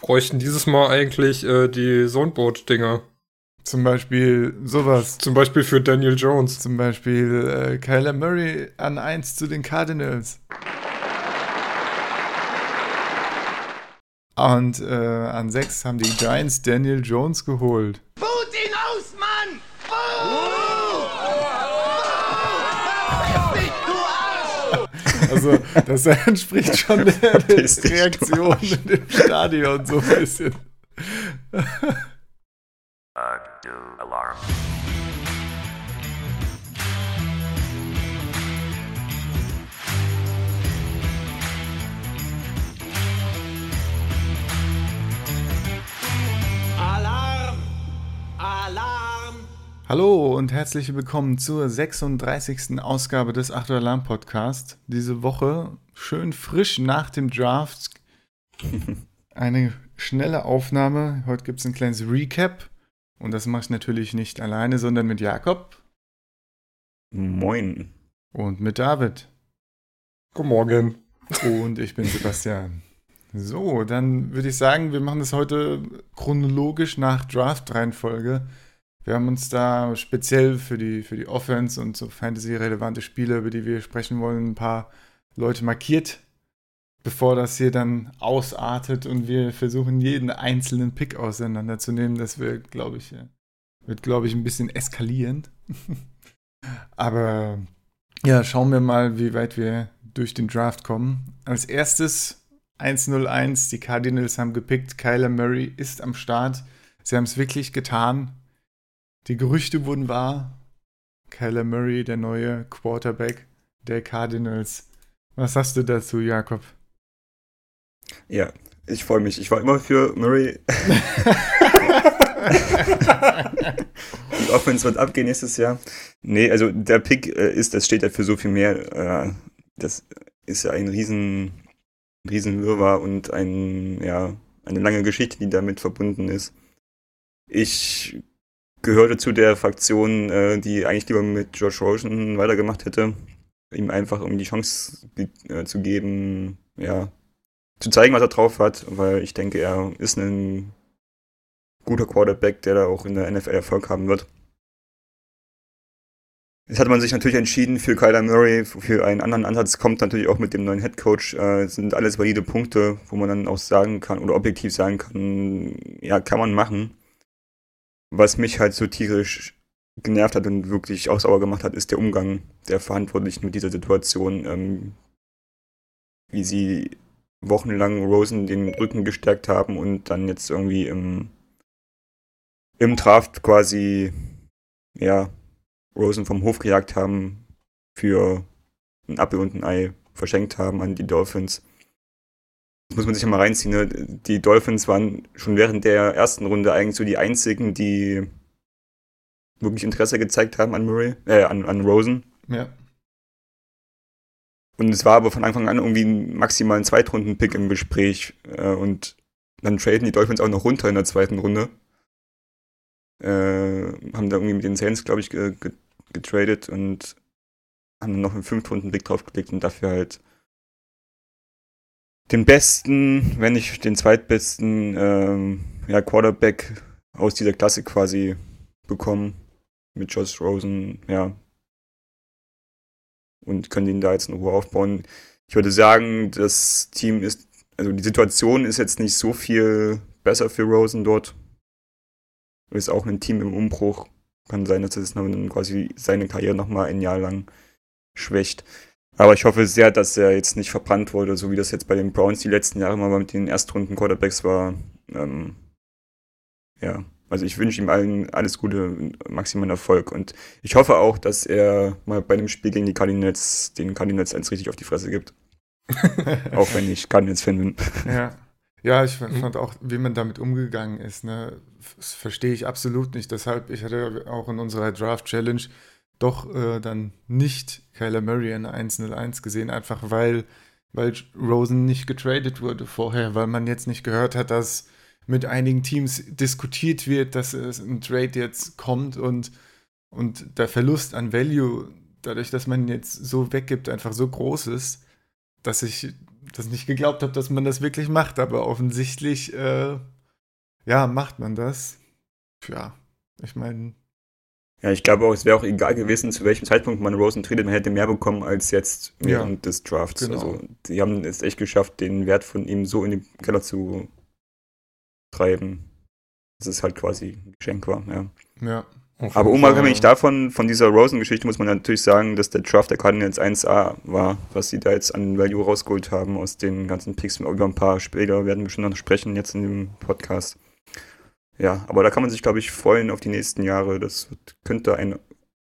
bräuchten dieses Mal eigentlich äh, die Zoneboat-Dinger. Zum Beispiel sowas. Zum Beispiel für Daniel Jones. Zum Beispiel äh, Kyler Murray an 1 zu den Cardinals. Und äh, an 6 haben die Giants Daniel Jones geholt. Boot Also, das entspricht schon der, der Reaktion in dem Stadion so ein bisschen. Alarm. Alarm! Alarm! Hallo und herzlich willkommen zur 36. Ausgabe des 8 Alarm Podcast. Diese Woche schön frisch nach dem Draft. Eine schnelle Aufnahme. Heute gibt es ein kleines Recap. Und das mache ich natürlich nicht alleine, sondern mit Jakob. Moin. Und mit David. Guten Morgen. Und ich bin Sebastian. So, dann würde ich sagen, wir machen das heute chronologisch nach Draft-Reihenfolge. Wir haben uns da speziell für die, für die Offense und so Fantasy-relevante Spiele, über die wir sprechen wollen, ein paar Leute markiert, bevor das hier dann ausartet und wir versuchen, jeden einzelnen Pick auseinanderzunehmen. Das wird, glaube ich, wird, glaube ich, ein bisschen eskalierend. Aber ja, schauen wir mal, wie weit wir durch den Draft kommen. Als erstes 101, die Cardinals haben gepickt, Kyler Murray ist am Start. Sie haben es wirklich getan. Die Gerüchte wurden wahr. Kyler Murray, der neue Quarterback der Cardinals. Was sagst du dazu, Jakob? Ja, ich freue mich. Ich war immer für Murray. Die Offense wird abgehen nächstes Jahr. Nee, also der Pick äh, ist, das steht ja für so viel mehr. Äh, das ist ja ein riesen, riesen Wirrwarr und ein, ja, eine lange Geschichte, die damit verbunden ist. Ich gehörte zu der Fraktion, äh, die eigentlich lieber mit George Rosen weitergemacht hätte. Ihm einfach um die Chance äh, zu geben, ja, zu zeigen, was er drauf hat, weil ich denke, er ist ein guter Quarterback, der da auch in der NFL Erfolg haben wird. Jetzt hat man sich natürlich entschieden für Kyler Murray, für einen anderen Ansatz, kommt natürlich auch mit dem neuen Head Coach, äh, sind alles valide Punkte, wo man dann auch sagen kann oder objektiv sagen kann, ja, kann man machen. Was mich halt so tierisch genervt hat und wirklich auch sauer gemacht hat, ist der Umgang der Verantwortlichen mit dieser Situation, ähm, wie sie wochenlang Rosen den Rücken gestärkt haben und dann jetzt irgendwie im, im Draft quasi, ja, Rosen vom Hof gejagt haben, für ein Apfel und ein Ei verschenkt haben an die Dolphins. Das muss man sich ja mal reinziehen. Ne? Die Dolphins waren schon während der ersten Runde eigentlich so die einzigen, die wirklich Interesse gezeigt haben an Murray, äh, an, an Rosen. Ja. Und es war aber von Anfang an irgendwie maximal ein Zweitrunden-Pick im Gespräch. Äh, und dann traden die Dolphins auch noch runter in der zweiten Runde. Äh, haben da irgendwie mit den Saints, glaube ich, ge ge getradet und haben dann noch einen Fünftrunden-Pick draufgelegt und dafür halt den besten, wenn nicht den zweitbesten ähm, ja, Quarterback aus dieser Klasse quasi bekommen. Mit Josh Rosen, ja, und können ihn da jetzt in Ruhe aufbauen. Ich würde sagen, das Team ist, also die Situation ist jetzt nicht so viel besser für Rosen dort. Ist auch ein Team im Umbruch. Kann sein, dass es dann quasi seine Karriere nochmal ein Jahr lang schwächt. Aber ich hoffe sehr, dass er jetzt nicht verbrannt wurde, so wie das jetzt bei den Browns die letzten Jahre mal mit den Erstrunden-Quarterbacks war. Ähm, ja, also ich wünsche ihm allen alles Gute, maximalen Erfolg und ich hoffe auch, dass er mal bei einem Spiel gegen die Cardinals den Cardinals eins richtig auf die Fresse gibt. auch wenn ich Cardinals-Fan bin. Ja. Ja, ich fand auch, wie man damit umgegangen ist, ne, das verstehe ich absolut nicht. Deshalb, ich hatte auch in unserer Draft-Challenge doch äh, dann nicht Kyler Murray in 1-0-1 gesehen, einfach weil, weil Rosen nicht getradet wurde vorher, weil man jetzt nicht gehört hat, dass mit einigen Teams diskutiert wird, dass es ein Trade jetzt kommt und, und der Verlust an Value, dadurch, dass man jetzt so weggibt, einfach so groß ist, dass ich das nicht geglaubt habe, dass man das wirklich macht, aber offensichtlich, äh, ja, macht man das. Ja, ich meine. Ja, ich glaube auch, es wäre auch egal gewesen, zu welchem Zeitpunkt man Rosen tradet, man hätte mehr bekommen als jetzt während ja, des Drafts. Genau. Also, die haben es echt geschafft, den Wert von ihm so in den Keller zu treiben, dass es halt quasi ein Geschenk war, ja. Ja. Aber unabhängig davon, von dieser Rosen-Geschichte, muss man natürlich sagen, dass der Draft der Cardinals 1A war, was sie da jetzt an Value rausgeholt haben aus den ganzen Picks. Über ein paar später werden wir schon noch sprechen, jetzt in dem Podcast. Ja, aber da kann man sich, glaube ich, freuen auf die nächsten Jahre. Das könnte ein,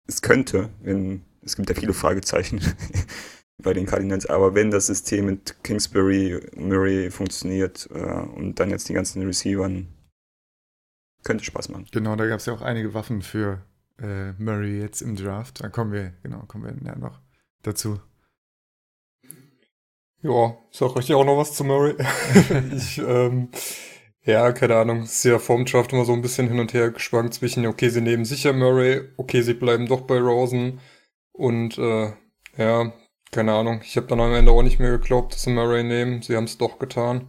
es könnte, wenn, es gibt ja viele Fragezeichen bei den Cardinals, aber wenn das System mit Kingsbury, Murray funktioniert äh, und dann jetzt die ganzen Receivern könnte Spaß machen. Genau, da gab es ja auch einige Waffen für äh, Murray jetzt im Draft. Da kommen wir, genau, kommen wir ja noch dazu. Ja, sag ich dir auch noch was zu Murray. ich, ähm, ja, keine Ahnung, ist ja vorm Draft immer so ein bisschen hin und her geschwankt zwischen, okay, sie nehmen sicher Murray, okay, sie bleiben doch bei Rosen und äh, ja, keine Ahnung, ich habe dann am Ende auch nicht mehr geglaubt, dass sie Murray nehmen, sie haben es doch getan.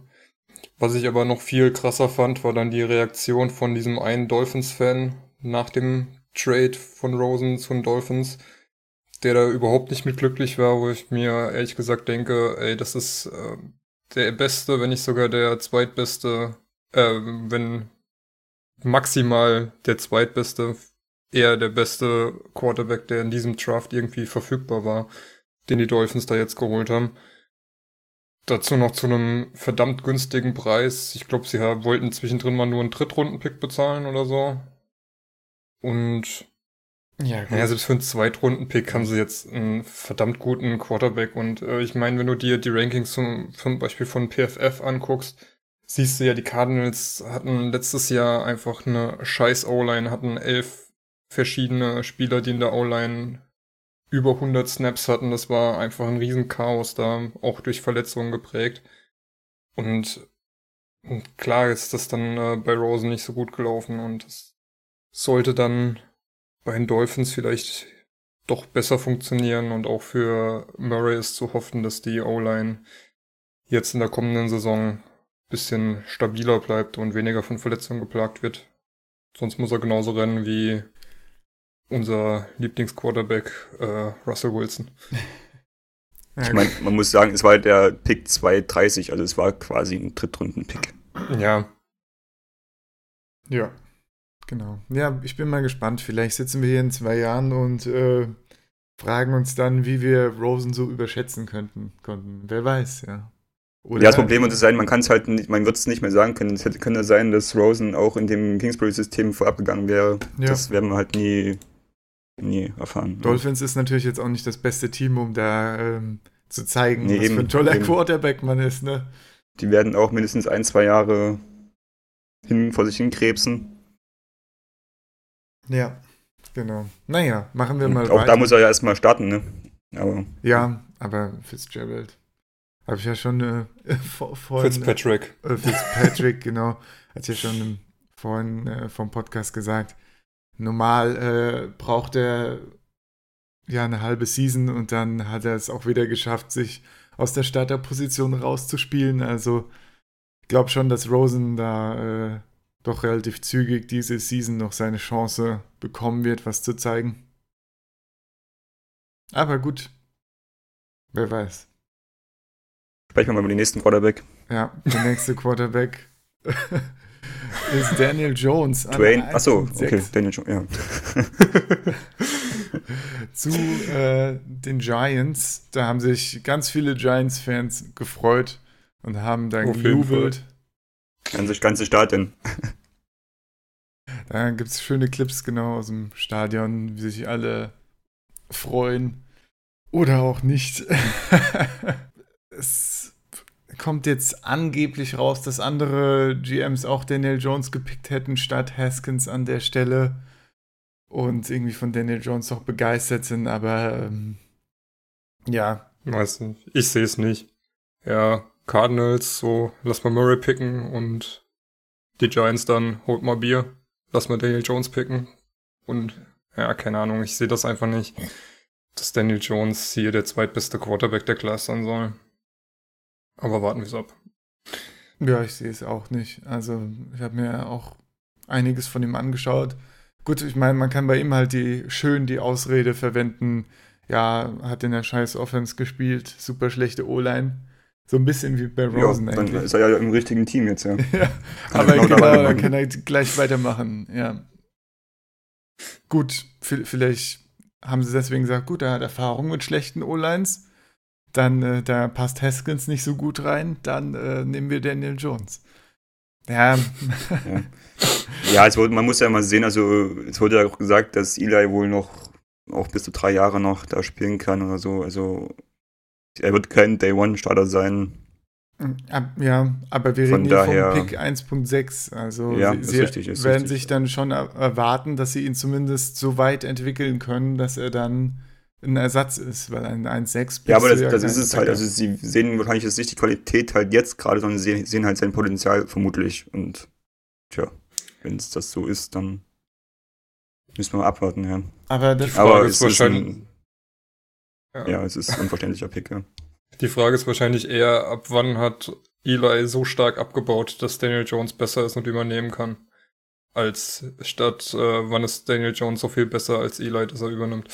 Was ich aber noch viel krasser fand, war dann die Reaktion von diesem einen Dolphins-Fan nach dem Trade von Rosen zu den Dolphins, der da überhaupt nicht mit glücklich war, wo ich mir ehrlich gesagt denke, ey, das ist äh, der beste, wenn nicht sogar der zweitbeste, äh, wenn maximal der zweitbeste, eher der beste Quarterback, der in diesem Draft irgendwie verfügbar war, den die Dolphins da jetzt geholt haben. Dazu noch zu einem verdammt günstigen Preis. Ich glaube, sie wollten zwischendrin mal nur einen Drittrunden-Pick bezahlen oder so. Und ja, naja, selbst für einen Zweitrunden-Pick haben sie jetzt einen verdammt guten Quarterback. Und äh, ich meine, wenn du dir die Rankings zum, zum Beispiel von PFF anguckst, siehst du ja, die Cardinals hatten letztes Jahr einfach eine scheiß O-Line, hatten elf verschiedene Spieler, die in der O-Line über 100 Snaps hatten. Das war einfach ein Riesenchaos da, auch durch Verletzungen geprägt. Und, und klar ist das dann äh, bei Rosen nicht so gut gelaufen und es sollte dann bei den Dolphins vielleicht doch besser funktionieren und auch für Murray ist zu hoffen, dass die O-Line jetzt in der kommenden Saison bisschen stabiler bleibt und weniger von Verletzungen geplagt wird. Sonst muss er genauso rennen wie unser Lieblingsquarterback äh, Russell Wilson. Ich meine, man muss sagen, es war der Pick 230, also es war quasi ein Drittrunden-Pick. Ja. Ja, genau. Ja, ich bin mal gespannt. Vielleicht sitzen wir hier in zwei Jahren und äh, fragen uns dann, wie wir Rosen so überschätzen könnten, konnten. Wer weiß, ja. Oder ja, das Problem wird es sein, man kann es halt nicht, man wird es nicht mehr sagen können. Es hätte könnte sein, dass Rosen auch in dem Kingsbury-System vorab gegangen wäre. Ja. Das werden wir halt nie nie erfahren. Dolphins ist natürlich jetzt auch nicht das beste Team, um da ähm, zu zeigen, nee, was eben, für ein toller eben. Quarterback man ist, ne? Die werden auch mindestens ein, zwei Jahre hin vor sich hinkrebsen. Ja, genau. Naja, machen wir mal auch weiter. Auch da muss er ja erstmal starten, ne? Aber, ja, aber Fitzgerald. Habe ich ja schon äh, vor, vorhin. Fitzpatrick. Äh, Fitzpatrick, genau. Hat ja schon vorhin äh, vom Podcast gesagt. Normal äh, braucht er ja eine halbe Season und dann hat er es auch wieder geschafft, sich aus der Starterposition rauszuspielen. Also ich glaube schon, dass Rosen da äh, doch relativ zügig diese Season noch seine Chance bekommen wird, was zu zeigen. Aber gut, wer weiß. Sprechen wir mal über den nächsten Quarterback. Ja, der nächste Quarterback ist Daniel Jones. Dwayne, achso, okay, Daniel Jones, ja. Zu äh, den Giants. Da haben sich ganz viele Giants-Fans gefreut und haben da oh, gejubelt. Ganze, ganze Stadion. Da gibt es schöne Clips genau aus dem Stadion, wie sich alle freuen. Oder auch nicht. es kommt jetzt angeblich raus, dass andere GMs auch Daniel Jones gepickt hätten statt Haskins an der Stelle und irgendwie von Daniel Jones auch begeistert sind, aber ähm, ja. Weiß nicht. Ich sehe es nicht. Ja, Cardinals, so, lass mal Murray picken und die Giants dann, holt mal Bier, lass mal Daniel Jones picken und ja, keine Ahnung, ich sehe das einfach nicht, dass Daniel Jones hier der zweitbeste Quarterback der Klasse sein soll. Aber warten wir es ab. Ja, ich sehe es auch nicht. Also, ich habe mir auch einiges von ihm angeschaut. Gut, ich meine, man kann bei ihm halt die schön die Ausrede verwenden, ja, hat in der scheiß Offense gespielt, super schlechte O-Line. So ein bisschen wie bei Rosen ja, eigentlich. Dann ist er ja im richtigen Team jetzt, ja. ja, Kann aber genau genau, da dann kann er gleich weitermachen, ja. Gut, vi- vielleicht haben sie deswegen gesagt, gut, er hat Erfahrung mit schlechten O-Lines, dann äh, da passt Haskins nicht so gut rein, dann äh, nehmen wir Daniel Jones. Ja, Ja, ja es wurde, man muss ja mal sehen, also es wurde ja auch gesagt, dass Eli wohl noch auch bis zu drei Jahre noch da spielen kann oder so. Also er wird kein Day-One-Starter sein. ab, ja, aber wir reden hier daher- vom Pick 1.6, also Ja, sie, sie richtig, werden richtig. sich dann schon er erwarten, dass sie ihn zumindest so weit entwickeln können, dass er dann ein Ersatz ist, weil ein 1.6 Ja, aber das, du das ist es halt. Also sie sehen wahrscheinlich jetzt nicht die Qualität halt jetzt gerade, sondern sehen, sehen halt sein Potenzial vermutlich. Und tja, wenn es das so ist, dann müssen wir mal abwarten, ja. aber das, Die Frage Aber ist wahrscheinlich. ein, ja. ja, es ist ein unverständlicher Pick, ja. Die Frage ist wahrscheinlich eher, ab wann hat Eli so stark abgebaut, dass Daniel Jones besser ist und übernehmen kann. Als statt, äh, wann ist Daniel Jones so viel besser als Eli, dass er übernimmt.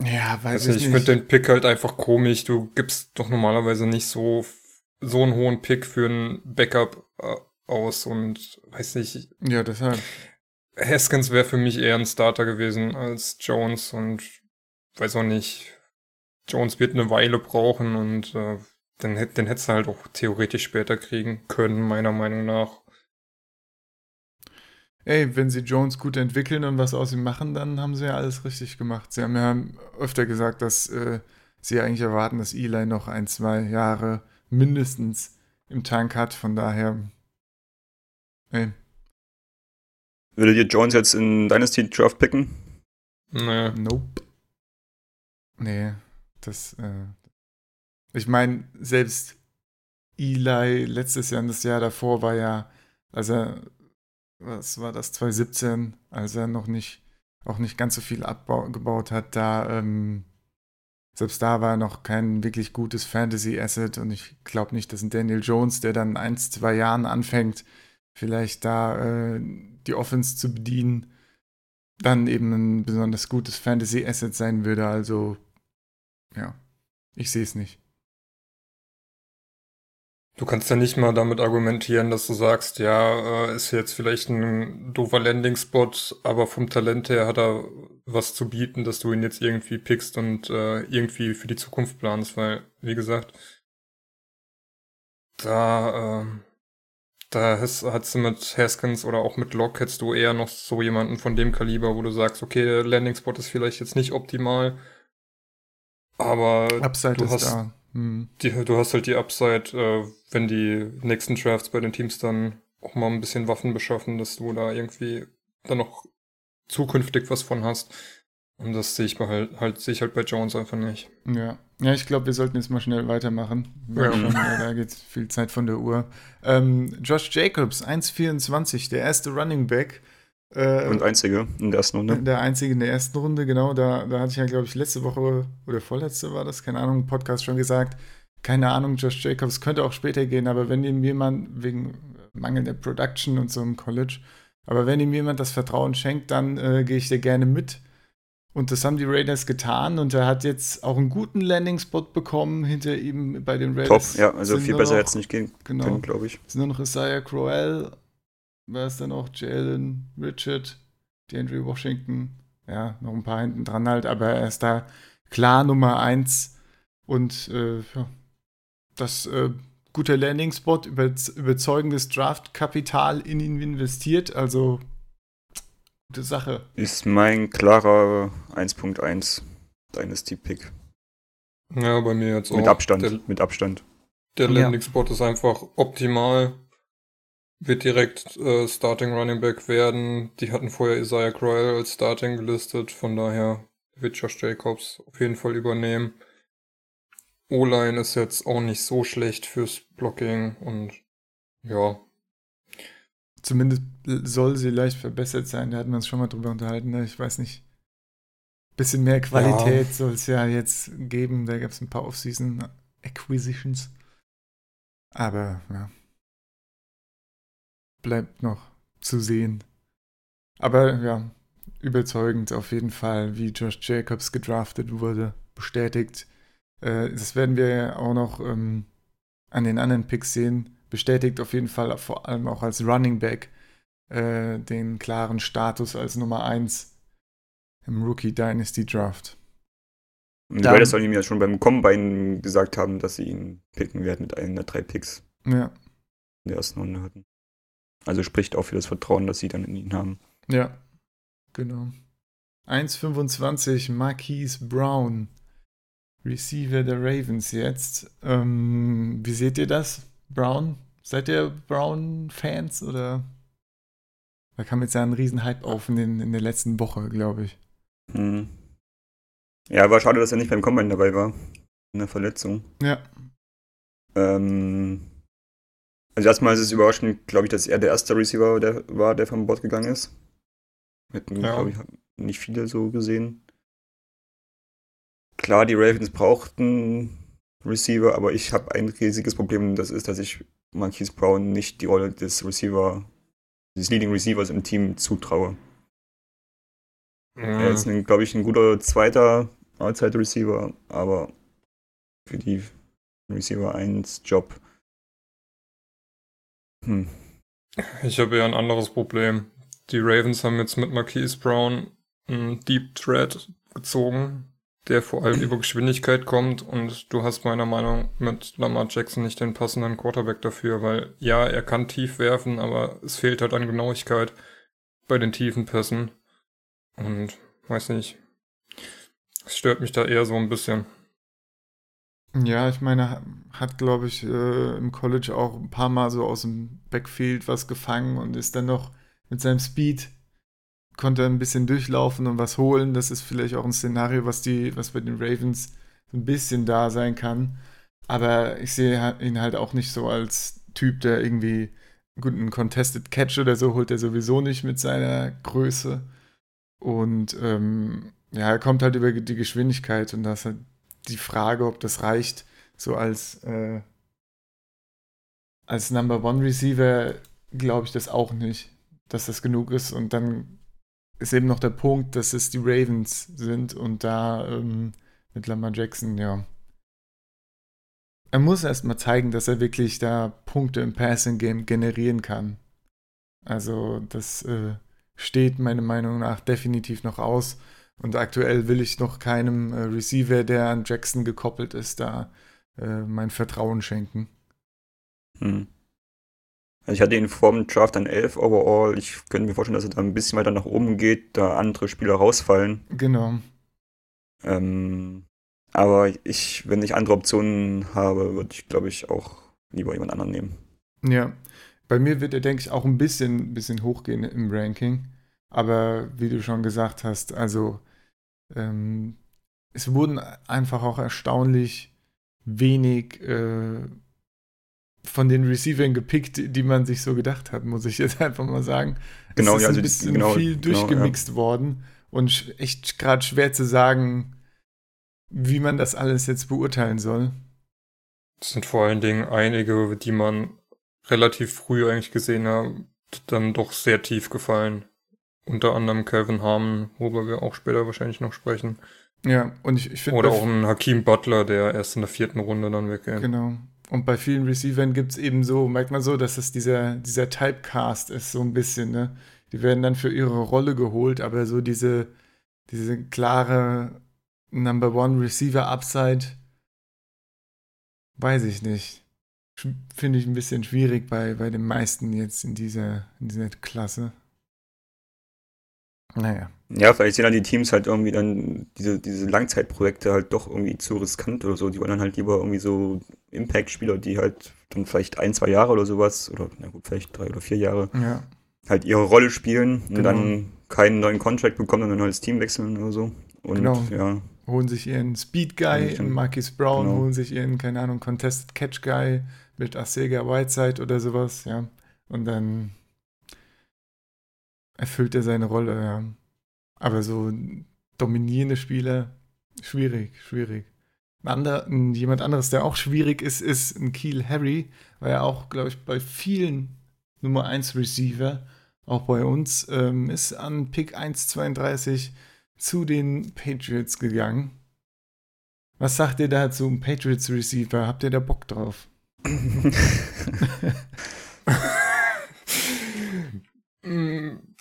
Ja, weiß Also ich ich nicht. finde den Pick halt einfach komisch. Du gibst doch normalerweise nicht so, so einen hohen Pick für einen Backup äh, aus und weiß nicht, ja, deshalb. Haskins wäre für mich eher ein Starter gewesen als Jones und weiß auch nicht. Jones wird eine Weile brauchen und äh, den, den hättest du halt auch theoretisch später kriegen können, meiner Meinung nach. Ey, wenn sie Jones gut entwickeln und was aus ihm machen, dann haben sie ja alles richtig gemacht. Sie haben ja öfter gesagt, dass äh, sie eigentlich erwarten, dass Eli noch ein, zwei Jahre mindestens im Tank hat. Von daher, ey, Würdet ihr Jones jetzt in Dynasty Draft picken? Nee. nope. Nee, das, äh, ich meine, selbst Eli letztes Jahr und das Jahr davor war ja, als er, was war das, 2017, als er noch nicht, auch nicht ganz so viel abgebaut hat, da, ähm, selbst da war er noch kein wirklich gutes Fantasy-Asset und ich glaube nicht, dass ein Daniel Jones, der dann ein, zwei Jahren anfängt, vielleicht da äh, die Offense zu bedienen, dann eben ein besonders gutes Fantasy-Asset sein würde. Also, ja, ich sehe es nicht. Du kannst ja nicht mal damit argumentieren, dass du sagst, ja, äh, ist jetzt vielleicht ein doofer Landing-Spot, aber vom Talent her hat er was zu bieten, dass du ihn jetzt irgendwie pickst und äh, irgendwie für die Zukunft planst, weil, wie gesagt, da, ähm, da hast, hast du mit Haskins oder auch mit Locke hättest du eher noch so jemanden von dem Kaliber, wo du sagst, okay, der Landing-Spot ist vielleicht jetzt nicht optimal, aber Upside du hast- da. Die, du hast halt die Upside, äh, wenn die nächsten Drafts bei den Teams dann auch mal ein bisschen Waffen beschaffen, dass du da irgendwie dann noch zukünftig was von hast. Und das sehe ich bei halt, halt, sehe ich halt bei Jones einfach nicht. Ja. ja, ich glaube, wir sollten jetzt mal schnell weitermachen. Ja. schon, äh, da geht viel Zeit von der Uhr. Ähm, Josh Jacobs, 1,24, der erste Running Back. Äh, Und einzige in der ersten Runde. Der einzige in der ersten Runde, genau. Da, da hatte ich ja, glaube ich, letzte Woche oder vorletzte war das, keine Ahnung, im Podcast schon gesagt. Keine Ahnung, Josh Jacobs könnte auch später gehen, aber wenn ihm jemand wegen mangelnder Production und so im College, aber wenn ihm jemand das Vertrauen schenkt, dann äh, gehe ich da gerne mit. Und das haben die Raiders getan und er hat jetzt auch einen guten Landing-Spot bekommen hinter ihm bei den Top, Raiders. ja, also viel besser hätte es nicht gehen Genau. können, glaube ich. Es sind nur noch Isaiah Crowell, wer ist da noch? Jalen, Richard, DeAndre Washington. Ja, noch ein paar hinten dran halt, aber er ist da klar Nummer eins. Und äh, ja, das äh, guter Landing-Spot, über, überzeugendes Draft-Kapital in ihn investiert. Also gute Sache. Ist mein klarer 1.1 Dynasty-Pick. Ja, bei mir jetzt auch. Mit Abstand, Der, mit Abstand. der Ja. Landing-Spot ist einfach optimal. Wird direkt äh, Starting Running Back werden. Die hatten vorher Isaiah Crowell als Starting gelistet. Von daher wird Josh Jacobs auf jeden Fall übernehmen. O-Line ist jetzt auch nicht so schlecht fürs Blocking und ja, Zumindest soll sie leicht verbessert sein. Da hatten wir uns schon mal drüber unterhalten. Ne? Ich weiß nicht. Bisschen mehr Qualität soll es ja jetzt geben. Da gab es ein paar Off-Season Acquisitions. Aber ja. Bleibt noch zu sehen. Aber ja, überzeugend auf jeden Fall, wie Josh Jacobs gedraftet wurde, bestätigt. Äh, das werden wir auch noch ähm, an den anderen Picks sehen. Bestätigt auf jeden Fall vor allem auch als Running Back äh, den klaren Status als Nummer 1 im Rookie Dynasty Draft. Und die Raiders sollen ihm ja schon beim Combine gesagt haben, dass sie ihn picken werden mit einem der drei Picks. Ja. In der ersten Runde hatten. Also spricht auch für das Vertrauen, das sie dann in ihn haben. Ja, genau. 1,25 Marquise Brown, Receiver der Ravens jetzt. Ähm, wie seht ihr das? Brown? Seid ihr Brown-Fans oder? Da kam jetzt ja ein Riesenhype auf in, den, in der letzten Woche, glaube ich. Hm. Ja, war schade, dass er nicht beim Combine dabei war. In der Verletzung. Ja. Ähm, also erstmal ist es überraschend, glaube ich, dass er der erste Receiver der, war, der vom Bord gegangen ist. Hätten, Ja. glaube ich, nicht viele so gesehen. Klar, die Ravens brauchten Receiver, aber ich habe ein riesiges Problem, das ist, dass ich Marquise Brown nicht die Rolle des Receiver, des Leading Receivers im Team zutraue. Er ist, glaube ich, ein guter zweiter Outside Receiver, aber für die Receiver 1 Job. Hm. Ich habe eher ein anderes Problem. Die Ravens haben jetzt mit Marquise Brown einen Deep Threat gezogen, der vor allem über Geschwindigkeit kommt und du hast meiner Meinung mit Lamar Jackson nicht den passenden Quarterback dafür, weil ja, er kann tief werfen, aber es fehlt halt an Genauigkeit bei den tiefen Pässen und weiß nicht. Es stört mich da eher so ein bisschen. Ja, ich meine, hat, glaube ich, äh, im College auch ein paar Mal so aus dem Backfield was gefangen und ist dann noch mit seinem Speed, konnte ein bisschen durchlaufen und was holen. Das ist vielleicht auch ein Szenario, was die, was bei den Ravens so ein bisschen da sein kann. Aber ich sehe ihn halt auch nicht so als Typ, der irgendwie gut einen Contested Catch oder so holt er sowieso nicht mit seiner Größe. Und ähm, ja, er kommt halt über die Geschwindigkeit und das halt die Frage, ob das reicht, so als, äh, als Number One Receiver, glaube ich das auch nicht, dass das genug ist. Und dann ist eben noch der Punkt, dass es die Ravens sind und da ähm, mit Lamar Jackson, ja. Er muss erst mal zeigen, dass er wirklich da Punkte im Passing Game generieren kann. Also, das äh, steht meiner Meinung nach definitiv noch aus. Und aktuell will ich noch keinem äh, Receiver, der an Jackson gekoppelt ist, da äh, mein Vertrauen schenken. Hm. Also ich hatte ihn vor dem Draft an 11 overall. Ich könnte mir vorstellen, dass er da ein bisschen weiter nach oben geht, da andere Spieler rausfallen. Genau. Ähm, aber ich, wenn ich andere Optionen habe, würde ich, glaube ich, auch lieber jemand anderen nehmen. Ja. Bei mir wird er, denke ich, auch ein bisschen, bisschen hochgehen im Ranking. Aber wie du schon gesagt hast, also ähm, es wurden einfach auch erstaunlich wenig äh, von den Receivern gepickt, die man sich so gedacht hat, muss ich jetzt einfach mal sagen. Genau, es ist ja, also ein bisschen genau, viel genau, durchgemixt worden und echt gerade schwer zu sagen, wie man das alles jetzt beurteilen soll. Es sind vor allen Dingen einige, die man relativ früh eigentlich gesehen hat, dann doch sehr tief gefallen. Unter anderem Calvin Harmon, worüber wir auch später wahrscheinlich noch sprechen. Ja, und ich, ich finde Oder auch ein Hakim Butler, der erst in der vierten Runde dann weggeht. Genau. Und bei vielen Receivern gibt es eben so, merkt man so, dass es dieser, dieser Typecast ist, so ein bisschen, ne? Die werden dann für ihre Rolle geholt, aber so diese, diese klare Number One Receiver Upside, weiß ich nicht. Finde ich ein bisschen schwierig bei, bei den meisten jetzt in dieser, in dieser Klasse. Naja. Ja, vielleicht sehen dann die Teams halt irgendwie dann diese, diese Langzeitprojekte halt doch irgendwie zu riskant oder so. Die wollen dann halt lieber irgendwie so Impact-Spieler, die halt dann vielleicht ein, zwei Jahre oder sowas, oder na gut, vielleicht drei oder vier Jahre, Ja. halt ihre Rolle spielen und Genau. dann keinen neuen Contract bekommen und halt das Team wechseln oder so. Und Genau. ja, holen sich ihren Speed Guy Ja, in Marquis Brown, genau. holen sich ihren, keine Ahnung, Contested Catch Guy mit Asega Whiteside oder sowas, ja. Und dann erfüllt er seine Rolle, ja. Aber so dominierende Spieler, schwierig, schwierig. Ein ander, ein, jemand anderes, der auch schwierig ist, ist ein Keel Harry, weil er auch, glaube ich, bei vielen Nummer 1 Receiver, auch bei uns, ähm, ist an Pick 1,32 zu den Patriots gegangen. Was sagt ihr da zum Patriots Receiver? Habt ihr da Bock drauf?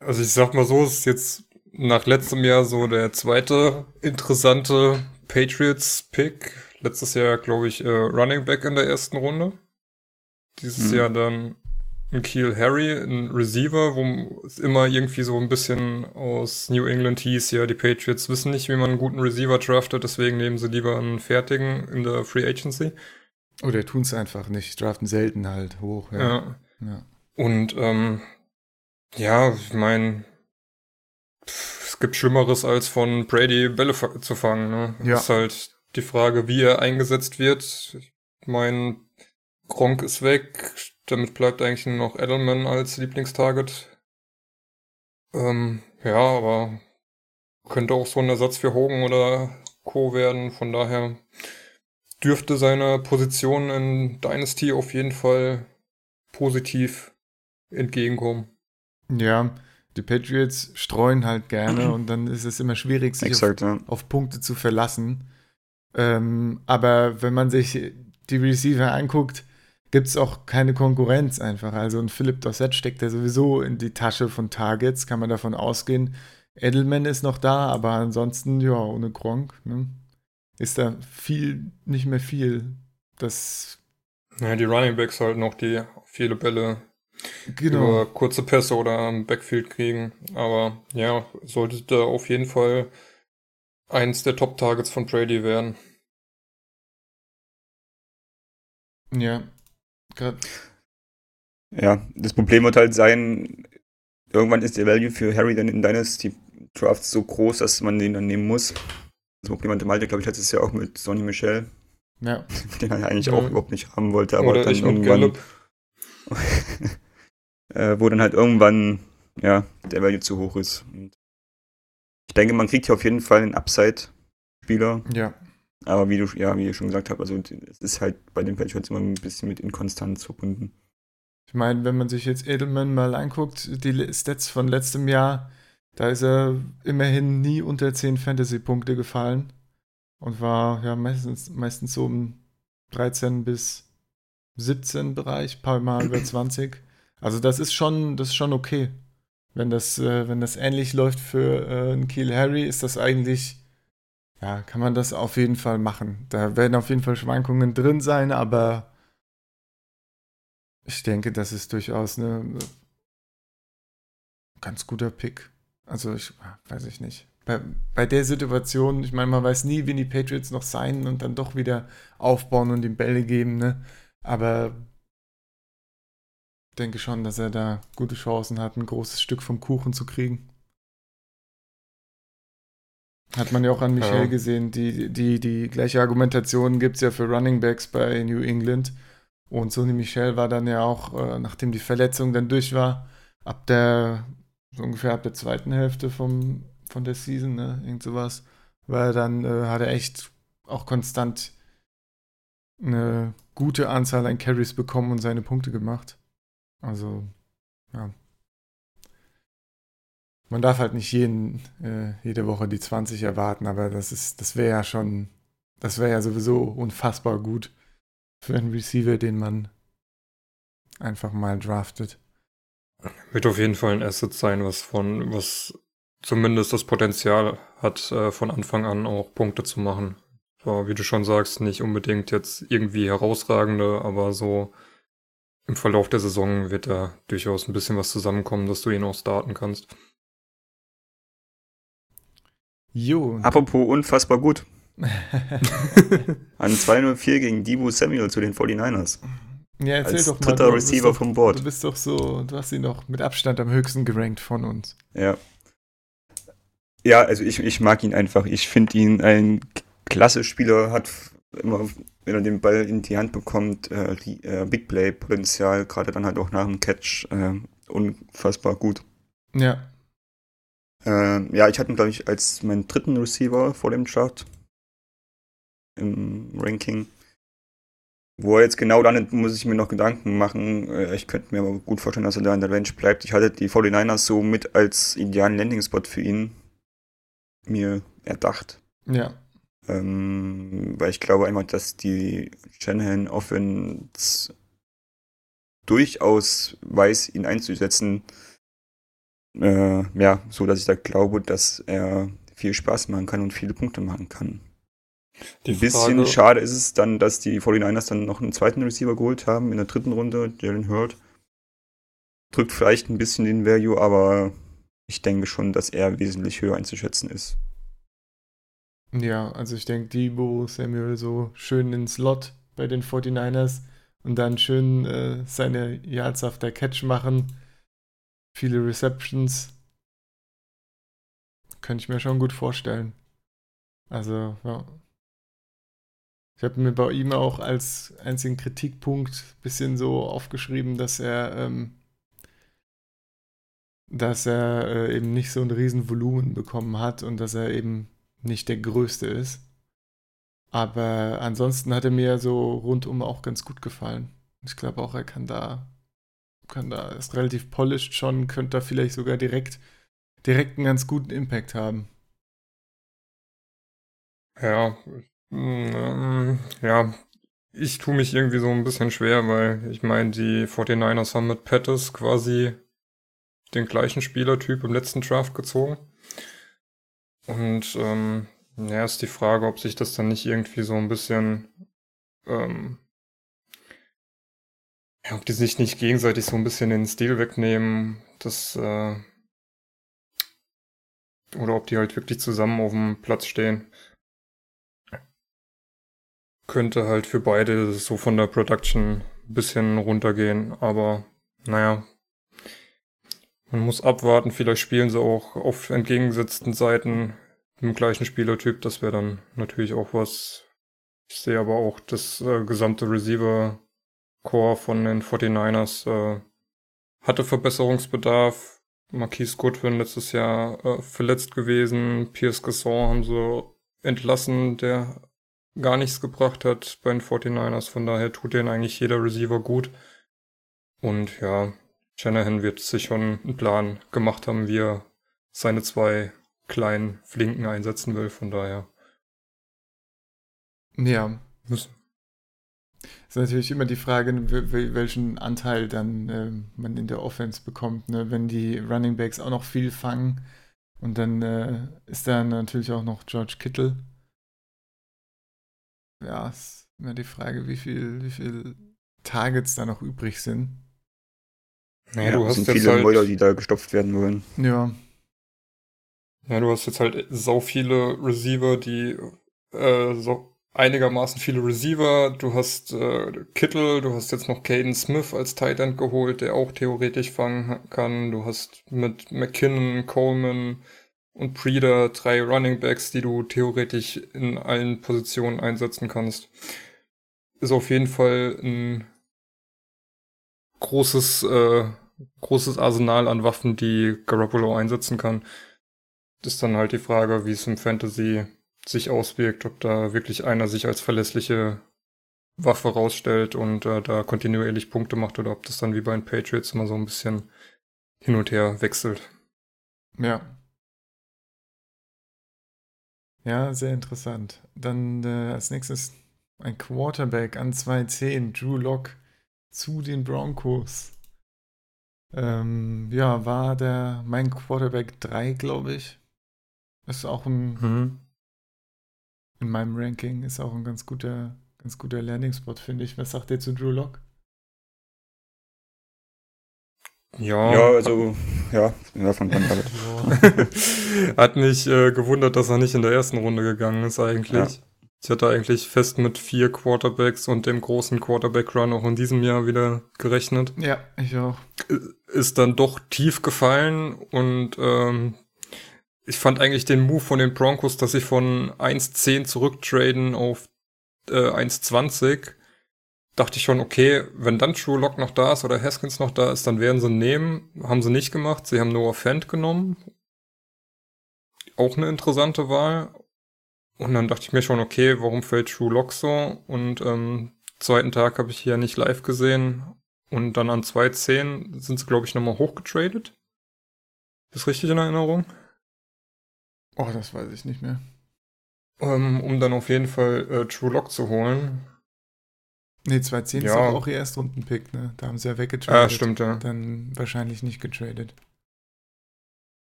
Also ich sag mal so, es ist jetzt nach letztem Jahr so der zweite interessante Patriots-Pick. Letztes Jahr, glaube ich, äh, Running Back in der ersten Runde. Dieses Mhm. Jahr dann ein Keel Harry, ein Receiver, wo es immer irgendwie so ein bisschen aus New England hieß, ja, die Patriots wissen nicht, wie man einen guten Receiver draftet, deswegen nehmen sie lieber einen fertigen in der Free Agency. Oder tun es einfach nicht, draften selten halt hoch. Ja. Ja. ja. Und ähm, ja, ich meine, es gibt Schlimmeres als von Brady Bälle zu fangen. Ne? Ja. Ist halt die Frage, wie er eingesetzt wird. Ich meine, Gronk ist weg, damit bleibt eigentlich nur noch Edelman als Lieblingstarget. Ähm, ja, aber könnte auch so ein Ersatz für Hogan oder Co. werden. Von daher dürfte seine Position in Dynasty auf jeden Fall positiv entgegenkommen. Ja, die Patriots streuen halt gerne und dann ist es immer schwierig, sich auf, Exakt, ja. auf Punkte zu verlassen. Ähm, aber wenn man sich die Receiver anguckt, gibt es auch keine Konkurrenz einfach. Also ein Philipp Dossett steckt ja sowieso in die Tasche von Targets, kann man davon ausgehen. Edelman ist noch da, aber ansonsten, ja, ohne Gronk, ne, ist da viel, nicht mehr viel. Das, Ja, die Running Backs halt noch, die viele Bälle genau. über kurze Pässe oder im Backfield kriegen. Aber ja, sollte da auf jeden Fall eins der Top-Targets von Brady werden. Ja, gerade Ja, das Problem wird halt sein, irgendwann ist der Value für Harry dann in Dynasty Drafts so groß, dass man den dann nehmen muss. Das Problem hatte Malte, glaube ich, letztes Jahr auch mit Sonny Michel, ja. den er eigentlich Ja. auch überhaupt nicht haben wollte, aber oder dann ich irgendwann. äh, wo dann halt irgendwann, ja, der Value zu hoch ist. Und ich denke, man kriegt hier auf jeden Fall einen Upside-Spieler, Ja, aber wie du, ja, wie ich schon gesagt habe, also es ist halt bei den Patriots immer ein bisschen mit Inkonstanz verbunden. Ich meine, wenn man sich jetzt Edelman mal anguckt, die Stats von letztem Jahr, da ist er immerhin nie unter 10 Fantasy-Punkte gefallen und war ja meistens, meistens so im 13 bis 17 Bereich, paar Mal über 20. Also das ist schon, das ist schon okay. Wenn das, äh, wenn das ähnlich läuft für äh, einen Kiel Harry, ist das eigentlich, ja, kann man das auf jeden Fall machen. Da werden auf jeden Fall Schwankungen drin sein, aber ich denke, das ist durchaus eine ganz guter Pick. Also ich ah, weiß ich nicht. Bei, bei der Situation, ich meine, man weiß nie, wen die Patriots noch sein und dann doch wieder aufbauen und ihm Bälle geben, ne? Aber denke schon, dass er da gute Chancen hat, ein großes Stück vom Kuchen zu kriegen. Hat man ja auch an Michel Ja. gesehen. Die, die, die gleiche Argumentation gibt es ja für Running Backs bei New England. Und Sony Michel war dann ja auch, äh, nachdem die Verletzung dann durch war, ab der, so ungefähr ab der zweiten Hälfte vom, von der Season, ne, irgend sowas, war er dann, äh, hat er echt auch konstant eine gute Anzahl an Carries bekommen und seine Punkte gemacht. Also, ja. Man darf halt nicht jeden, äh, jede Woche die 20 erwarten, aber das ist, das wäre ja schon, das wäre ja sowieso unfassbar gut für einen Receiver, den man einfach mal draftet. Wird auf jeden Fall ein Asset sein, was von, was zumindest das Potenzial hat, äh, von Anfang an auch Punkte zu machen. So, wie du schon sagst, nicht unbedingt jetzt irgendwie herausragende, aber so im Verlauf der Saison wird da durchaus ein bisschen was zusammenkommen, dass du ihn auch starten kannst. Jo. Apropos unfassbar gut. An 204 gegen Debo Samuel zu den 49ers. ja, erzähl Als doch mal. dritter du Receiver doch, vom Board. Du bist doch so, du hast ihn doch mit Abstand am höchsten gerankt von uns. Ja. Ja, also ich, ich mag ihn einfach. Ich finde ihn ein klasse Spieler, hat immer, wenn er den Ball in die Hand bekommt, äh, ri- äh, Big Play Potenzial, gerade dann halt auch nach dem Catch, äh, unfassbar gut. Ja. Äh, ja, ich hatte ihn, glaube ich, als meinen dritten Receiver vor dem Chart. im Ranking. Wo er jetzt genau landet, muss ich mir noch Gedanken machen. Äh, Ich könnte mir aber gut vorstellen, dass er da in der Range bleibt. Ich hatte die 49ers so mit als idealen Landing-Spot für ihn mir erdacht. Ja. Ähm, weil ich glaube einfach, dass die Shanahan Offense durchaus weiß, ihn einzusetzen. Äh, ja, so dass ich da glaube, dass er viel Spaß machen kann und viele Punkte machen kann. Die Ein bisschen Frage- schade ist es dann, dass die 49ers dann noch einen zweiten Receiver geholt haben in der dritten Runde, Jalen Hurd. Drückt vielleicht ein bisschen den Value, aber ich denke schon, dass er wesentlich höher einzuschätzen ist. Ja, also ich denke, Debo Samuel so schön in Slot bei den 49ers und dann schön äh, seine Yards der Catch machen. Viele Receptions. Könnte ich mir schon gut vorstellen. Also, ja. Ich habe mir bei ihm auch als einzigen Kritikpunkt ein bisschen so aufgeschrieben, dass er, ähm, dass er äh, eben nicht so ein riesen Volumen bekommen hat und dass er eben nicht der größte ist. Aber ansonsten hat er mir so rundum auch ganz gut gefallen. Ich glaube auch, er kann da, kann da, ist relativ polished schon, könnte da vielleicht sogar direkt, direkt einen ganz guten Impact haben. Ja, ja, ich tue mich irgendwie so ein bisschen schwer, weil ich meine, die 49ers haben mit Pettis quasi den gleichen Spielertyp im letzten Draft gezogen. Und ähm, ja, ist die Frage, ob sich das dann nicht irgendwie so ein bisschen, ähm, ja, ob die sich nicht gegenseitig so ein bisschen den Stil wegnehmen, das, äh, oder ob die halt wirklich zusammen auf dem Platz stehen könnte halt für beide so von der Production ein bisschen runtergehen, aber naja. Man muss abwarten, vielleicht spielen sie auch auf entgegengesetzten Seiten im gleichen Spielertyp, das wäre dann natürlich auch was. Ich sehe aber auch das äh, gesamte Receiver-Core von den 49ers äh, hatte Verbesserungsbedarf. Marquise Goodwin letztes Jahr äh, verletzt gewesen, Pierce Gasson haben sie entlassen, der gar nichts gebracht hat bei den 49ers. Von daher tut denen eigentlich jeder Receiver gut. Und ja, Shanahan wird sich schon einen Plan gemacht haben, wie er seine zwei kleinen Flinken einsetzen will. Von daher Ja, müssen. ist natürlich immer die Frage, wel- welchen Anteil dann ähm, man in der Offense bekommt. Ne? Wenn die Running Backs auch noch viel fangen und dann äh, ist da natürlich auch noch George Kittle. Ja, ist immer die Frage, wie viel, wie viel Targets da noch übrig sind. Naja, du es hast sind jetzt viele halt, Mäuler, die da gestopft werden wollen. Ja, ja, du hast jetzt halt sau viele Receiver, die äh, so einigermaßen viele Receiver. Du hast äh, Kittle, du hast jetzt noch Caden Smith als Tight End geholt, der auch theoretisch fangen kann. Du hast mit McKinnon, Coleman und Breeder drei Running Backs, die du theoretisch in allen Positionen einsetzen kannst. Ist auf jeden Fall ein großes, äh, großes Arsenal an Waffen, die Garoppolo einsetzen kann. Ist dann halt die Frage, wie es im Fantasy sich auswirkt, ob da wirklich einer sich als verlässliche Waffe rausstellt und äh, da kontinuierlich Punkte macht oder ob das dann wie bei den Patriots immer so ein bisschen hin und her wechselt. ja. Ja, sehr interessant. Dann äh, als nächstes ein Quarterback an 2.10, Drew Lock zu den Broncos. Ähm, ja, war der mein Quarterback 3, glaube ich. Ist auch ein, in meinem Ranking, ist auch ein ganz guter, ganz guter Landing-Spot, finde ich. Was sagt ihr zu Drew Lock? Ja, Ja, also, ja, ja von. Hat mich äh, gewundert, dass er nicht in der ersten Runde gegangen ist eigentlich. Ja. Ich hatte eigentlich fest mit vier Quarterbacks und dem großen Quarterback-Run auch in diesem Jahr wieder gerechnet. Ja, ich auch. Ist dann doch tief gefallen und ähm, ich fand eigentlich den Move von den Broncos, dass sie von 1,10 zurücktraden auf äh, 1,20. Dachte ich schon, okay, wenn dann True Lock noch da ist oder Haskins noch da ist, dann werden sie nehmen. Haben sie nicht gemacht. Sie haben Noah Fant genommen. Auch eine interessante Wahl. Und dann dachte ich mir schon, okay, warum fällt True Lock so? Und ähm, zweiten Tag habe ich hier nicht live gesehen. Und dann an 2.10 sind sie, glaube ich, nochmal hochgetradet. Ist richtig in Erinnerung? Oh, das weiß ich nicht mehr. Ähm, um dann auf jeden Fall äh, True Lock zu holen. Nee, 210 ist Ja. doch auch ihr Erstrundenpick, ne? Da haben sie ja weggetradet. Ah, stimmt, ja. Dann wahrscheinlich nicht getradet.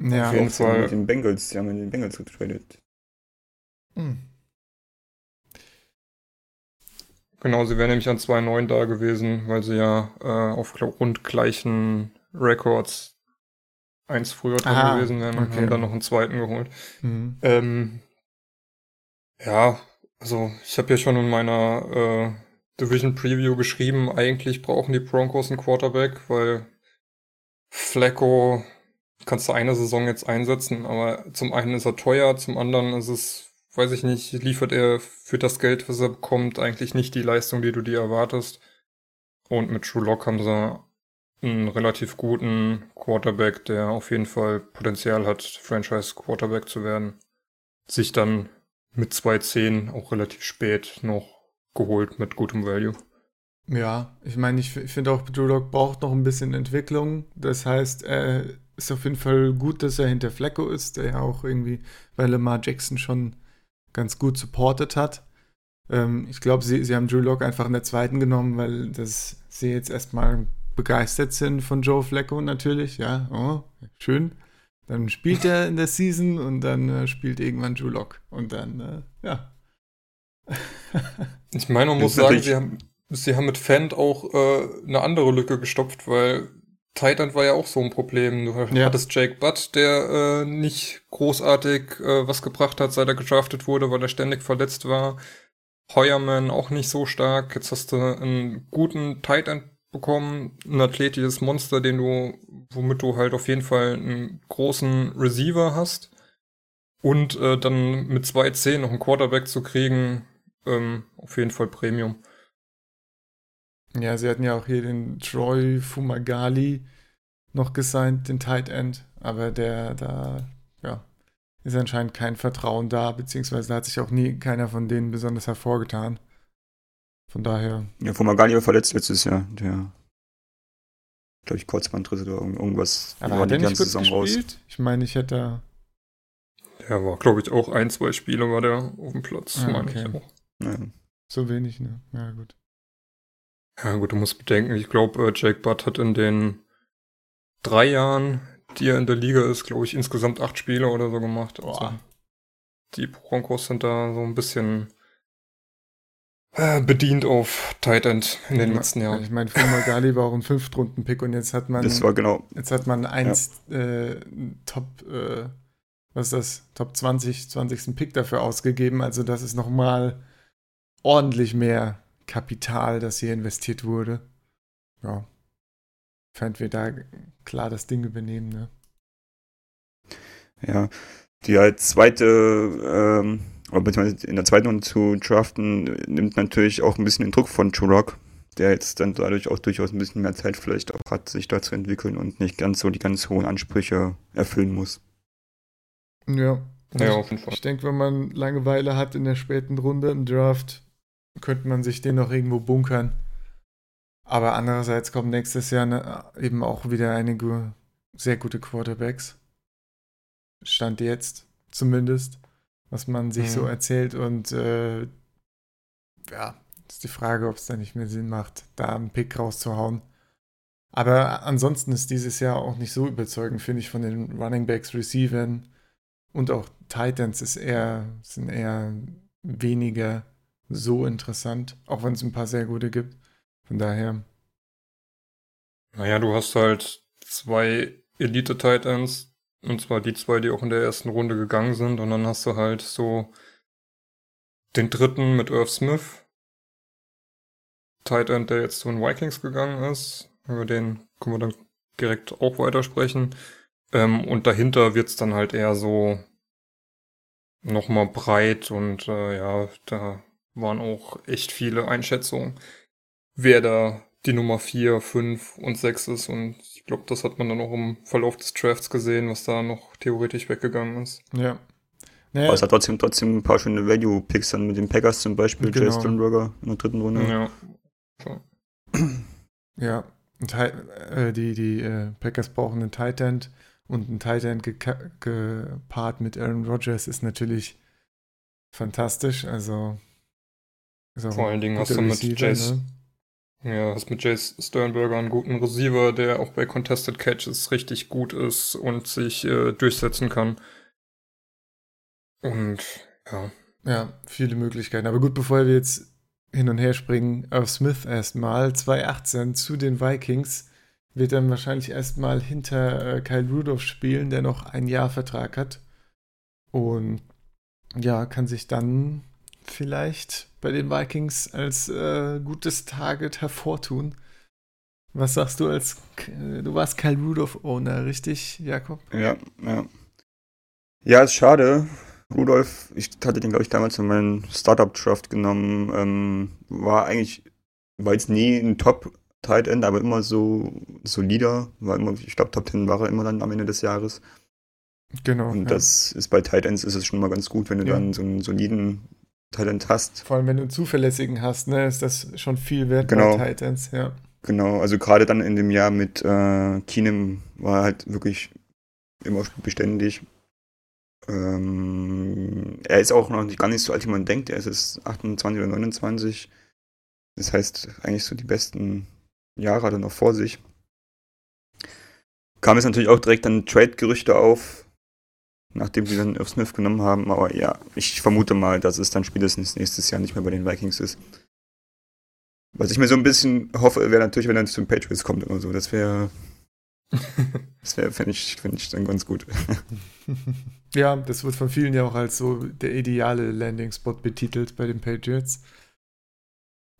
Auf Ja. jeden Auch so Fall. Mit den Bengals, die haben mit den Bengals getradet. Hm. Genau, sie wären nämlich an 2.9 da gewesen, weil sie ja äh, auf rund gleichen Records eins früher drin Ah, gewesen wären und okay. haben dann noch einen zweiten geholt. Mhm. Ähm, ja, also ich habe ja schon in meiner äh, Division Preview geschrieben, eigentlich brauchen die Broncos einen Quarterback, weil Flacco kannst du eine Saison jetzt einsetzen, aber zum einen ist er teuer, zum anderen ist es, weiß ich nicht, liefert er für das Geld, was er bekommt, eigentlich nicht die Leistung, die du dir erwartest. Und mit True Lock haben sie einen relativ guten Quarterback, der auf jeden Fall Potenzial hat, Franchise Quarterback zu werden. Sich dann mit 2.10 auch relativ spät noch geholt mit gutem Value. Ja, ich meine, ich, finde auch, Drew Lock braucht noch ein bisschen Entwicklung. Das heißt, er ist auf jeden Fall gut, dass er hinter Flecko ist, der ja auch irgendwie bei Lamar Jackson schon ganz gut supportet hat. Ähm, ich glaube, sie, sie haben Drew Lock einfach in der zweiten genommen, weil das, sie jetzt erstmal begeistert sind von Joe Flacco natürlich. Ja, oh, schön. Dann spielt er in der Season und dann äh, spielt irgendwann Drew Lock. Und dann, äh, ja. Ich meine, man muss sagen, sie haben, sie haben mit Fant auch äh, eine andere Lücke gestopft, weil Titan war ja auch so ein Problem. Du Ja. hattest Jake Butt, der äh, nicht großartig äh, was gebracht hat, seit er gedraftet wurde, weil er ständig verletzt war. Heuermann auch nicht so stark. Jetzt hast du einen guten Titan bekommen, ein athletisches Monster, den du, womit du halt auf jeden Fall einen großen Receiver hast. Und äh, dann mit 2-10 noch einen Quarterback zu kriegen, ähm, auf jeden Fall Premium. Ja, sie hatten ja auch hier den Troy Fumagali noch gesigned, den Tight End, aber der da, ja, ist anscheinend kein Vertrauen da, beziehungsweise da hat sich auch nie keiner von denen besonders hervorgetan. Von daher, Ja, Fumagalli war verletzt letztes Jahr. Der, glaube ich, Kurzbandriss oder irgend- irgendwas. aber war hat er die nicht ganze gut Saison gespielt? Ich meine, ich hätte, Der war, glaube ich, auch ein, zwei Spiele war der auf dem Platz, Ah, okay. ich auch. Ja. so wenig, ne? Ja, gut. Ja, gut, du musst bedenken, ich glaube, äh, Jake Butt hat in den drei Jahren, die er in der Liga ist, glaube ich, insgesamt acht Spiele oder so gemacht. Also, die Broncos sind da so ein bisschen äh, bedient auf Tight End in den letzten Jahren. Ich meine, Fumagali war auch ein Fünftrunden-Pick und jetzt hat man, Das war genau. jetzt hat man eins, äh, Top, äh, was ist das, Top 20, 20. Pick dafür ausgegeben. Also das ist nochmal ordentlich mehr Kapital, das hier investiert wurde. Ja. Fand wir da klar das Ding übernehmen, ne? Ja, die halt zweite, ähm, beziehungsweise in der zweiten Runde zu draften, nimmt natürlich auch ein bisschen den Druck von Churok, der jetzt dann dadurch auch durchaus ein bisschen mehr Zeit vielleicht auch hat, sich da zu entwickeln und nicht ganz so die ganz hohen Ansprüche erfüllen muss. Ja. Ja, auf jeden Fall. Ich denke, wenn man Langeweile hat in der späten Runde im Draft, könnte man sich den noch irgendwo bunkern. Aber andererseits kommen nächstes Jahr ne, eben auch wieder einige sehr gute Quarterbacks. Stand jetzt zumindest, was man sich Mhm. so erzählt. Und äh, ja, ist die Frage, ob es da nicht mehr Sinn macht, da einen Pick rauszuhauen. Aber ansonsten ist dieses Jahr auch nicht so überzeugend, finde ich, von den Running Backs, Receivern und auch Titans ist eher, sind eher weniger so interessant, auch wenn es ein paar sehr gute gibt. Von daher, Naja, du hast halt zwei Elite-Titans, und zwar die zwei, die auch in der ersten Runde gegangen sind, und dann hast du halt so den dritten mit Irv Smith, Tight End, der jetzt zu den Vikings gegangen ist. Über den können wir dann direkt auch weitersprechen. Ähm, und dahinter wird's dann halt eher so nochmal breit und äh, ja, da waren auch echt viele Einschätzungen, wer da die Nummer 4, 5 und 6 ist. Und ich glaube, das hat man dann auch im Verlauf des Drafts gesehen, was da noch theoretisch weggegangen ist. ja. Naja, Aber es hat trotzdem, trotzdem ein paar schöne Value-Picks dann mit den Packers zum Beispiel, Genau. Jay Sternberger in der dritten Runde. Ja. Ja, und Ti- äh, die, die äh, Packers brauchen einen Tight End und ein Tight End gepaart mit Aaron Rodgers ist natürlich fantastisch. Also Vor allen Dingen hast du mit Receiver, Jace, ne? ja, hast mit Jace Sternberger einen guten Receiver, der auch bei Contested Catches richtig gut ist und sich äh, durchsetzen kann. Und ja, Ja, viele Möglichkeiten. Aber gut, bevor wir jetzt hin und her springen, auf Smith erstmal, 2018 zu den Vikings, wird dann wahrscheinlich erstmal hinter äh, Kyle Rudolph spielen, der noch ein Jahr Vertrag hat. Und ja, kann sich dann vielleicht bei den Vikings als äh, gutes Target hervortun. Was sagst du als, äh, du warst Kyle Rudolph-Owner, richtig, Jakob? Ja, ja. Ja, ist schade. Rudolf, ich hatte den, glaube ich, damals in meinen Startup-Draft genommen. Ähm, war eigentlich, war jetzt nie ein Top-Tight End, aber immer so solider. War immer, ich glaube, Top 10 war er immer dann am Ende des Jahres. Genau. Und ja. das ist bei Tight Ends ist es schon mal ganz gut, wenn du Ja. dann so einen soliden End hast. Vor allem, wenn du einen zuverlässigen hast, ne, ist das schon viel wert Genau. bei Titans, ja. Genau, also gerade dann in dem Jahr mit äh, Keenum war er halt wirklich immer beständig. Ähm, er ist auch noch nicht, gar nicht so alt, wie man denkt. Er ist jetzt 28 oder 29. Das heißt, eigentlich so die besten Jahre hat er noch vor sich. Kam jetzt natürlich auch direkt dann Trade-Gerüchte auf, nachdem sie dann auf Smith genommen haben. Aber ja, ich vermute mal, dass es dann spätestens nächstes Jahr nicht mehr bei den Vikings ist. Was ich mir so ein bisschen hoffe, wäre natürlich, wenn er zu den Patriots kommt oder so. Das wäre, das wäre, fände ich, fänd ich dann ganz gut. ja, das wird von vielen ja auch als so der ideale Landing-Spot betitelt bei den Patriots.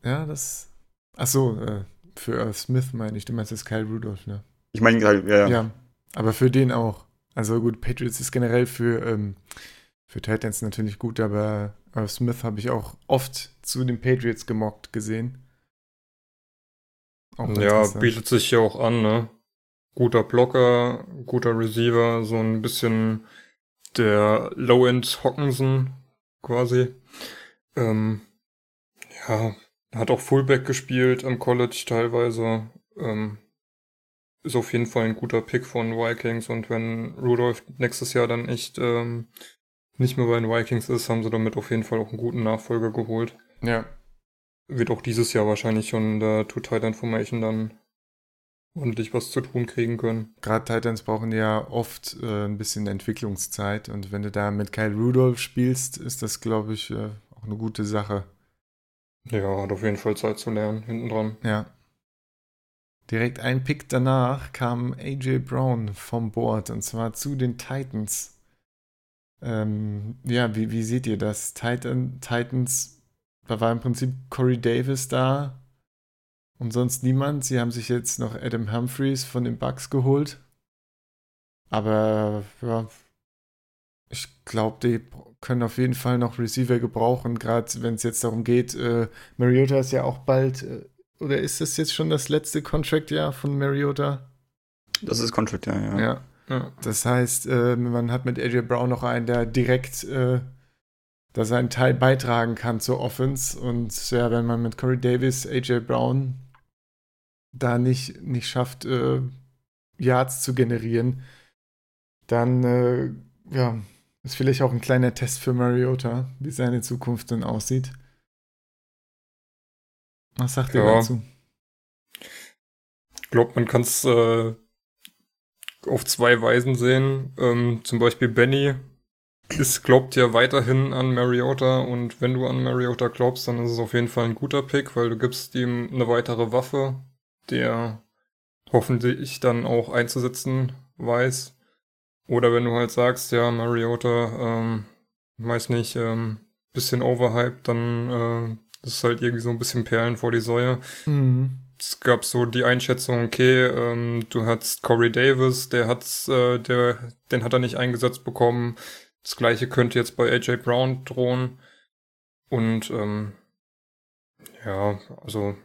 Ja, das. Ach so, äh, für Smith meine ich. Du meinst jetzt Kyle Rudolph, ne? Ich meine, halt, ja, Ja. aber für den auch. Also gut, Patriots ist generell für, ähm, für Titans natürlich gut, aber äh, Smith habe ich auch oft zu den Patriots gemockt gesehen. Auch ja, bietet sich ja auch an, ne? Guter Blocker, guter Receiver, so ein bisschen der Low-End Hockenson quasi. Ähm, ja, hat auch Fullback gespielt am College teilweise. Ähm, ist auf jeden Fall ein guter Pick von Vikings und wenn Rudolph nächstes Jahr dann echt ähm, nicht mehr bei den Vikings ist, haben sie damit auf jeden Fall auch einen guten Nachfolger geholt. Ja, Wird auch dieses Jahr wahrscheinlich schon der Two-Tight-End-Formation dann ordentlich was zu tun kriegen können. gerade Titans brauchen ja oft äh, ein bisschen Entwicklungszeit und wenn du da mit Kyle Rudolph spielst, ist das, glaube ich, äh, auch eine gute Sache. Ja, hat auf jeden Fall Zeit zu lernen, hinten dran. Ja. Direkt ein Pick danach kam AJ Brown vom Board und zwar zu den Titans. Ähm, ja, wie, wie seht ihr das? Titan, Titans, da war im Prinzip Corey Davis da und sonst niemand. Sie haben sich jetzt noch Adam Humphreys von den Bucks geholt. Aber ja, ich glaube, die können auf jeden Fall noch Receiver gebrauchen, gerade wenn es jetzt darum geht. Äh, Mariota ist ja auch bald, äh, oder ist das jetzt schon das letzte Contract-Jahr von Mariota? Das ist Contract, ja, ja. Ja. Ja. Das heißt, äh, man hat mit AJ Brown noch einen, der direkt äh, da seinen Teil beitragen kann zur Offense. Und ja, wenn man mit Corey Davis, AJ Brown da nicht, nicht schafft, äh, Yards zu generieren, dann äh, ja, ist vielleicht auch ein kleiner Test für Mariota, wie seine Zukunft dann aussieht. Was sagt ihr Ja. dazu? Ich glaube, man kann es äh, auf zwei Weisen sehen. Ähm, zum Beispiel Benny ist, glaubt ja weiterhin an Mariota und wenn du an Mariota glaubst, dann ist es auf jeden Fall ein guter Pick, weil du gibst ihm eine weitere Waffe, der hoffentlich dann auch einzusetzen weiß. Oder wenn du halt sagst, ja, Mariota, ähm, weiß nicht, ähm, bisschen overhyped, dann äh, ist halt irgendwie so ein bisschen Perlen vor die Säue Mhm. es gab so die Einschätzung, okay, ähm, du hast Corey Davis, der hat's, äh, der, den hat er nicht eingesetzt bekommen. Das gleiche könnte jetzt bei AJ Brown drohen. Und ähm, ja, also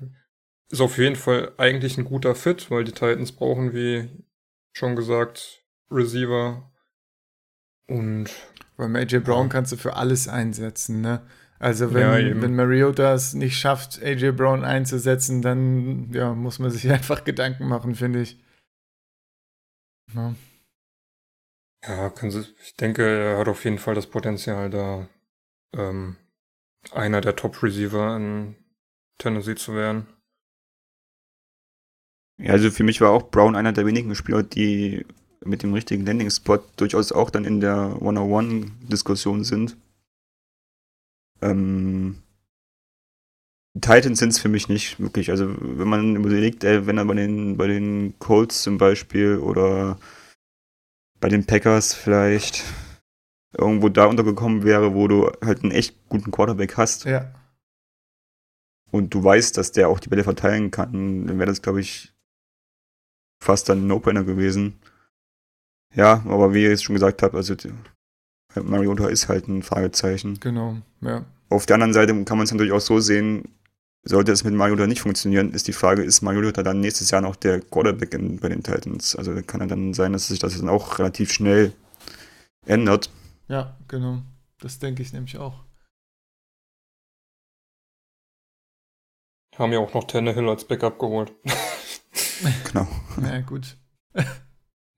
ist auf jeden Fall eigentlich ein guter Fit, weil die Titans brauchen, wie schon gesagt, Receiver. Und Weil AJ Brown kannst du für alles einsetzen, ne? Also wenn, Ja, wenn Mariota es nicht schafft, AJ Brown einzusetzen, dann ja, muss man sich einfach Gedanken machen, finde ich. Ja. Ja, können Sie, ich denke, er hat auf jeden Fall das Potenzial, da ähm, einer der Top-Receiver in Tennessee zu werden. Ja, also für mich war auch Brown einer der wenigen Spieler, die mit dem richtigen Landing-Spot durchaus auch dann in der One-on-One-Diskussion sind. Ähm, Titans sind es für mich nicht wirklich. Also wenn man überlegt, ey, wenn er bei den, bei den Colts zum Beispiel oder bei den Packers vielleicht irgendwo da untergekommen wäre, wo du halt einen echt guten Quarterback hast ja. und du weißt, dass der auch die Bälle verteilen kann, dann wäre das, glaube ich, fast dann ein No-Brainer gewesen. Ja, aber wie ich es schon gesagt habe, also Mariota ist halt ein Fragezeichen. Genau, ja. Auf der anderen Seite kann man es natürlich auch so sehen, sollte es mit Mariota nicht funktionieren, ist die Frage, ist Mariota dann nächstes Jahr noch der Quarterback in, bei den Titans? Also kann ja dann sein, dass sich das dann auch relativ schnell ändert. Ja, genau. Das denke ich nämlich auch. Haben ja auch noch Tannehill als Backup geholt. Genau. Na gut.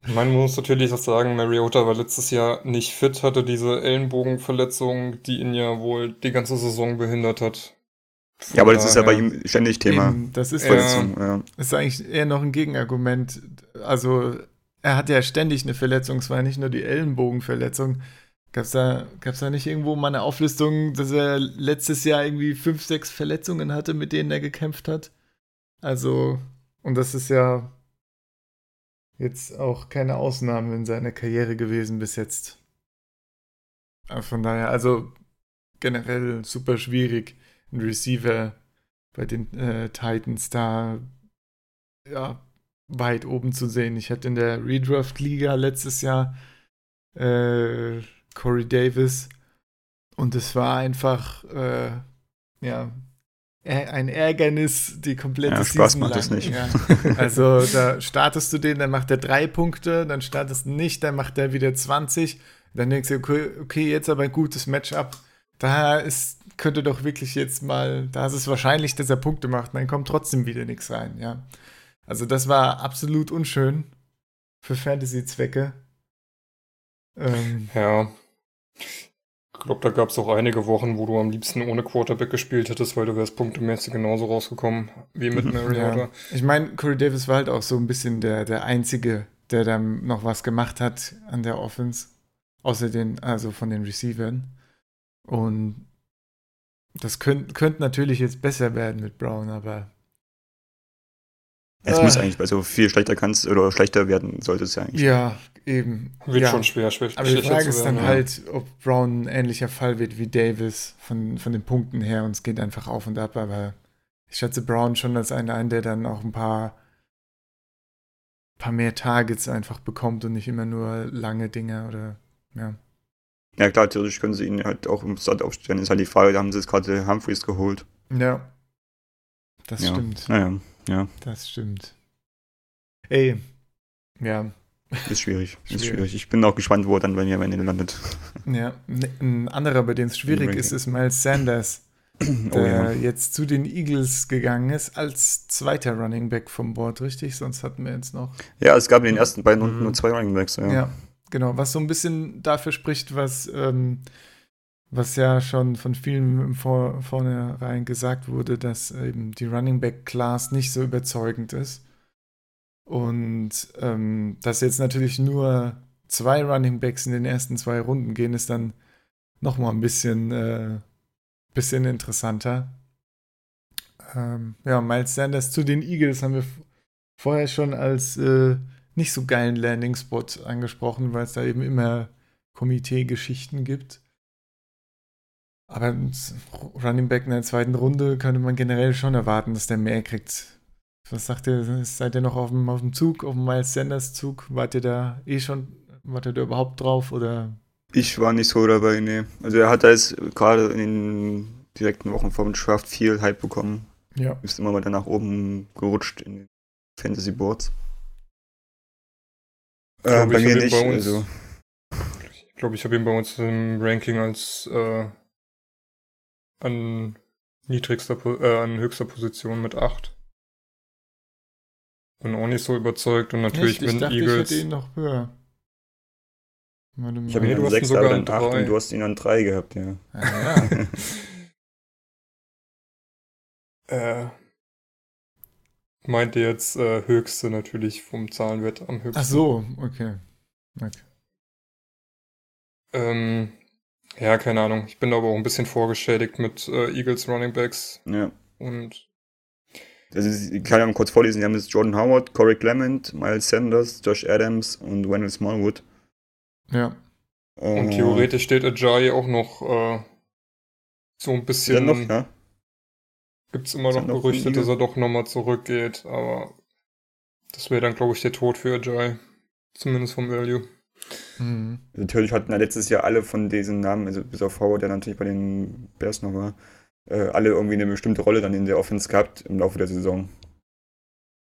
Man muss natürlich auch sagen, Mariota war letztes Jahr nicht fit, hatte diese Ellenbogenverletzung, die ihn ja wohl die ganze Saison behindert hat. Von Ja, aber das ist ja bei ihm ständig Thema. Eben, das ist, Ja. Verletzung, ja. ist eigentlich eher noch ein Gegenargument. Also, er hat ja ständig eine Verletzung, es war ja nicht nur die Ellenbogenverletzung. Gab es da, gab's da nicht irgendwo mal eine Auflistung, dass er letztes Jahr irgendwie fünf, sechs Verletzungen hatte, mit denen er gekämpft hat? Also, und das ist ja jetzt auch keine Ausnahme in seiner Karriere gewesen bis jetzt. Aber von daher, also generell super schwierig, ein Receiver bei den äh, Titans da ja, weit oben zu sehen. Ich hatte in der Redraft-Liga letztes Jahr äh, Corey Davis und es war einfach äh, ja ein Ärgernis die komplette Ja, Spaß Season macht lang. es nicht. Ja. Also da startest du den, dann macht er drei Punkte, dann startest du nicht, dann macht er wieder 20. Dann denkst du, okay, okay jetzt aber ein gutes Matchup. Da ist, könnte doch wirklich jetzt mal, da ist es wahrscheinlich, dass er Punkte macht, dann kommt trotzdem wieder nichts rein, ja. Also das war absolut unschön für Fantasy-Zwecke. Ähm, Ja. Ich glaube, da gab es auch einige Wochen, wo du am liebsten ohne Quarterback gespielt hättest, weil du wärst punktemäßig genauso rausgekommen wie mit Mhm. Mariota. ja. Ich meine, Corey Davis war halt auch so ein bisschen der, der Einzige, der dann noch was gemacht hat an der Offense. Außer den, also von den Receivern. Und das könnte könnt natürlich jetzt besser werden mit Brown, aber Es Ah. muss eigentlich, also viel schlechter kannst oder schlechter werden sollte es ja eigentlich. ja, eben. Wird ja. schon schwer, schwer Aber die Frage zu ist werden, dann ja. halt, ob Brown ein ähnlicher Fall wird wie Davis von, von den Punkten her und es geht einfach auf und ab, aber ich schätze Brown schon als einen ein, der dann auch ein paar, paar mehr Targets einfach bekommt und nicht immer nur lange Dinge oder ja. Ja klar, theoretisch können sie ihn halt auch im Start aufstellen. Ist halt die Frage, da haben sie jetzt gerade Humphreys geholt. Ja. Das ja. stimmt. Naja, ja, Das stimmt. Ey. Ja. Ist schwierig. Ist Schwierig. schwierig. Ich bin auch gespannt, wo er dann bei mir am Ende landet. Ja. Ne- Ein anderer, bei dem es schwierig ist, ist Miles Sanders. oh der ja. jetzt zu den Eagles gegangen ist als zweiter Running Back vom Board, richtig? Sonst hatten wir jetzt noch. Ja, es gab in den ersten beiden Runden Mhm. nur zwei Running Backs. Ja. Ja, genau. Was so ein bisschen dafür spricht, was, ähm, was ja schon von vielen Vor vornherein gesagt wurde, dass eben die Running Back Class nicht so überzeugend ist. Und ähm, dass jetzt natürlich nur zwei Running Backs in den ersten zwei Runden gehen, ist dann nochmal ein bisschen, äh, bisschen interessanter. Ähm, ja, Miles Sanders zu den Eagles haben wir vorher schon als äh, nicht so geilen Landing-Spot angesprochen, weil es da eben immer Komitee-Geschichten gibt. Aber Running Back in der zweiten Runde könnte man generell schon erwarten, dass der mehr kriegt. Was sagt ihr? Seid ihr noch auf dem, auf dem Zug, auf dem Miles Sanders Zug? Wart ihr da eh schon, wart ihr da überhaupt drauf oder? Ich war nicht so dabei, nee. Also er hat da jetzt gerade in den direkten Wochen vom Draft viel Hype bekommen. Ja. Ist immer weiter nach oben gerutscht in den Fantasy Boards. Äh, bei ich, mir nicht. bei uns- also, Ich glaube, ich habe ihn bei uns im Ranking als äh, an niedrigster, äh, an höchster Position mit 8. Bin auch nicht so überzeugt und natürlich Echt? Ich mit dachte, Eagles. ich hätte ihn noch höher. Warte Ich habe ihn du an hast ihn 6, sogar aber an dann 8 drei. und du hast ihn an 3 gehabt, ja. Ah, ja. Äh, meinte jetzt äh, höchste natürlich vom Zahlenwert am höchsten. Ach so, okay. okay. Ähm, ja, keine Ahnung. Ich bin aber auch ein bisschen vorgeschädigt mit äh, Eagles Running Backs ja. und Also, ich kann ja mal kurz vorlesen. Die haben jetzt Jordan Howard, Corey Clement, Miles Sanders, Josh Adams und Wendell Smallwood. Ja. Und Äh, theoretisch steht Ajayi auch noch äh, so ein Ja, bisschen. noch, ja. Gibt's immer Ist noch er Gerüchte, dass er doch nochmal zurückgeht, aber das wäre dann, glaube ich, der Tod für Ajayi. Zumindest vom Value. Mhm. Natürlich hatten ja letztes Jahr alle von diesen Namen, also bis auf Howard, der natürlich bei den Bears noch war, äh, alle irgendwie eine bestimmte Rolle dann in der Offense gehabt im Laufe der Saison.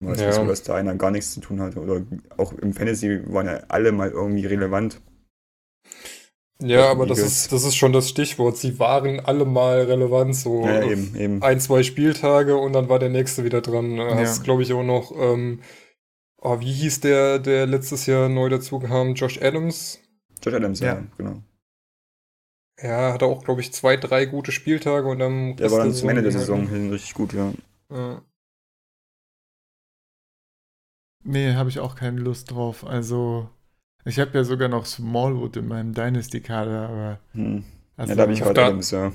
Es Ja. nicht so, dass da einer gar nichts zu tun hatte. Oder auch im Fantasy waren ja alle mal irgendwie relevant. Ja, aber das ist, das ist schon das Stichwort. Sie waren alle mal relevant, so Ja, eben, eben. ein, zwei Spieltage und dann war der nächste wieder dran. Ja. Hast, glaube ich, auch noch, ähm, oh, wie hieß der, der letztes Jahr neu dazu kam? Josh Adams. Josh Adams, ja, Ja. genau. Ja, hatte auch, glaube ich, zwei, drei gute Spieltage und dann. Der war dann zum Ende der Saison hin richtig gut, ja. Ja. Nee, habe ich auch keine Lust drauf. Also, ich habe ja sogar noch Smallwood in meinem Dynasty-Kader, aber. Hm. Also, ja, da habe ich auf Howard der- Adams, ja.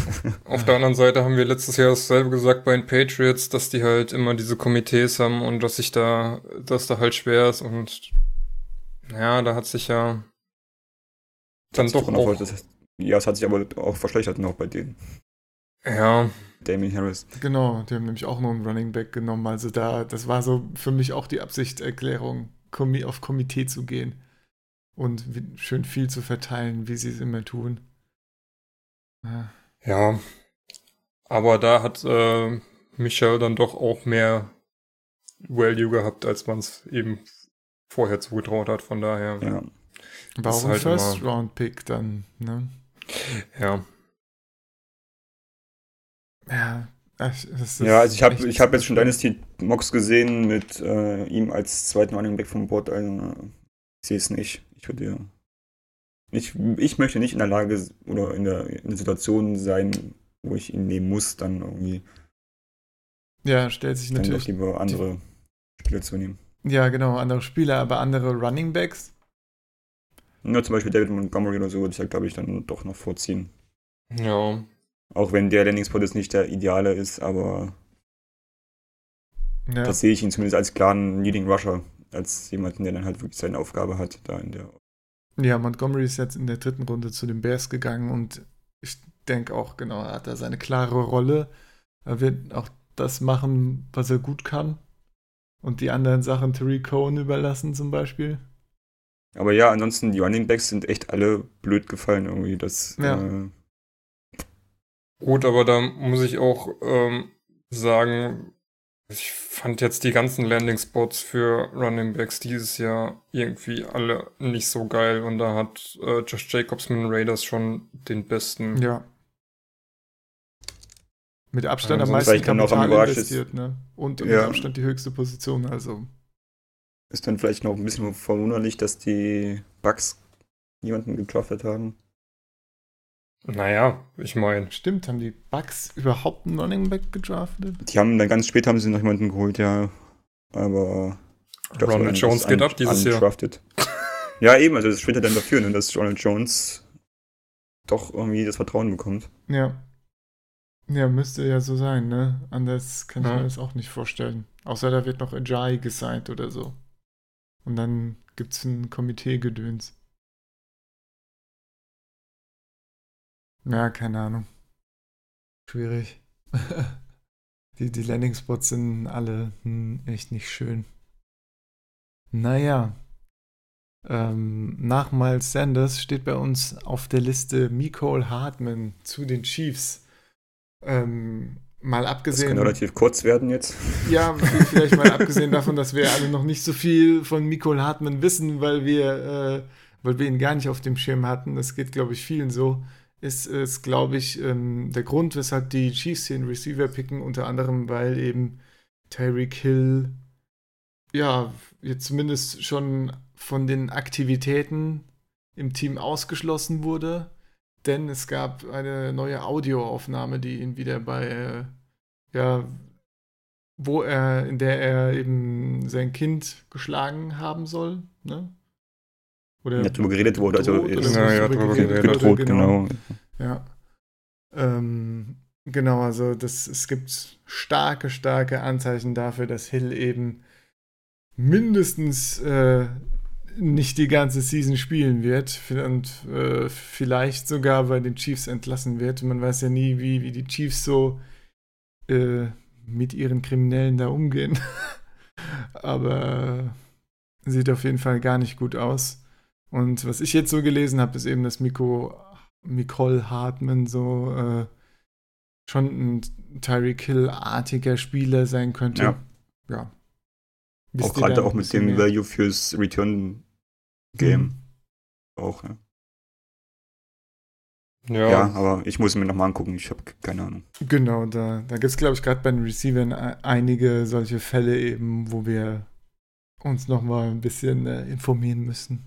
Auf der anderen Seite haben wir letztes Jahr dasselbe gesagt bei den Patriots, dass die halt immer diese Komitees haben und dass sich da, dass da halt schwer ist und ja, da hat sich ja dann Das doch auch, ja, es hat sich aber auch verschlechtert noch bei denen. ja, Damien Harris. Genau, die haben nämlich auch noch einen Running Back genommen. Also da, das war so für mich auch die Absichtserklärung, auf Komitee zu gehen und schön viel zu verteilen, wie sie es immer tun. Ja, ja, aber da hat äh, Michel dann doch auch mehr Value gehabt, als man es eben vorher zugetraut hat, von daher, Ja. war ist auch ein halt immer- First-Round-Pick dann, ne? Ja. Ja, ach, das ist Ja, also ich habe ich hab jetzt schon Dynasty Mox gesehen mit äh, ihm als zweiten Running Back vom Board. Also, ich sehe es nicht. Ich würde ja. Ich, ich möchte nicht in der Lage oder in der, in der Situation sein, wo ich ihn nehmen muss, dann irgendwie Ja, stellt sich dann doch natürlich. lieber andere Spieler zu nehmen. Ja, genau, andere Spieler, aber andere Running Backs. Nur zum Beispiel David Montgomery oder so würde ich da, glaube ich, dann doch noch vorziehen. Ja, Auch wenn der Landing-Spot jetzt nicht der ideale ist, aber Ja, das sehe ich ihn zumindest als klaren Leading Rusher, als jemanden, der dann halt wirklich seine Aufgabe hat, da in der ja, Montgomery ist jetzt in der dritten Runde zu den Bears gegangen und ich denke auch, genau, er hat da seine klare Rolle. Er wird auch das machen, was er gut kann. Und die anderen Sachen Tariq Cohen überlassen zum Beispiel. Aber ja, ansonsten, die Running Backs sind echt alle blöd gefallen irgendwie. Das, Ja. äh, Gut, aber da muss ich auch ähm, sagen, ich fand jetzt die ganzen Landing Spots für Running Backs dieses Jahr irgendwie alle nicht so geil und da hat äh, Josh Jacobs mit den Raiders schon den besten. Ja. Mit Abstand Ja, am meisten Kapital investiert, ne? Und mit Ja. Abstand die höchste Position, also. Ist dann vielleicht noch ein bisschen verwunderlich, dass die Bucks jemanden gedraftet haben. Naja, ich meine, Stimmt, haben die Bucks überhaupt einen Running Back gedraftet? Die haben dann ganz spät haben sie noch jemanden geholt, ja. Aber ich glaub, Ronald Jones geht ab dieses Jahr. ja, eben, also das spricht ja dann dafür, ne, dass Ronald Jones doch irgendwie das Vertrauen bekommt. Ja. Ja, müsste ja so sein, ne? Anders kann ich Ja. mir das auch nicht vorstellen. Außer da wird noch Ajay gesigned oder so. Und dann gibt's ein Komitee-Gedöns. Ja, keine Ahnung. Schwierig. die, die Landing-Spots sind alle hm, echt nicht schön. Naja. Ähm, nach Miles Sanders steht bei uns auf der Liste Nicole Hartman zu den Chiefs. Ähm, mal Das abgesehen. kann relativ kurz werden jetzt. Ja, vielleicht mal abgesehen davon, dass wir alle noch nicht so viel von Nicole Hartman wissen, weil wir äh, weil wir ihn gar nicht auf dem Schirm hatten, das geht, glaube ich, vielen so, ist, ist glaube ich, ähm, der Grund, weshalb die Chiefs einen Receiver picken, unter anderem, weil eben Tyreek Hill, ja, jetzt zumindest schon von den Aktivitäten im Team ausgeschlossen wurde, denn es gab eine neue Audioaufnahme, die ihn wieder bei, äh, ja, wo er, in der er eben sein Kind geschlagen haben soll, ne? Oder Ja, drüber geredet wurde, also ist- Ja, ja, drüber geredet geredet, wurde, Bedroht, genau. ja. Ähm, genau, also das, es gibt starke, starke Anzeichen dafür, dass Hill eben mindestens äh, nicht die ganze Season spielen wird und äh, vielleicht sogar bei den Chiefs entlassen wird. Man weiß ja nie, wie, wie die Chiefs so äh, mit ihren Kriminellen da umgehen. Aber sieht auf jeden Fall gar nicht gut aus. Und was ich jetzt so gelesen habe, ist eben, dass Miko, Nicole Hartman so äh, schon ein Tyreek Hill-artiger Spieler sein könnte. Ja. ja. Auch gerade noch auch mit dem mehr? Value fürs Return-Game. Mhm. Auch, ja. Ja, ja. aber ich muss mir nochmal angucken, ich habe keine Ahnung. Genau, da, da gibt es, glaube ich, gerade bei den Receivern e- einige solche Fälle eben, wo wir uns nochmal ein bisschen äh, informieren müssen.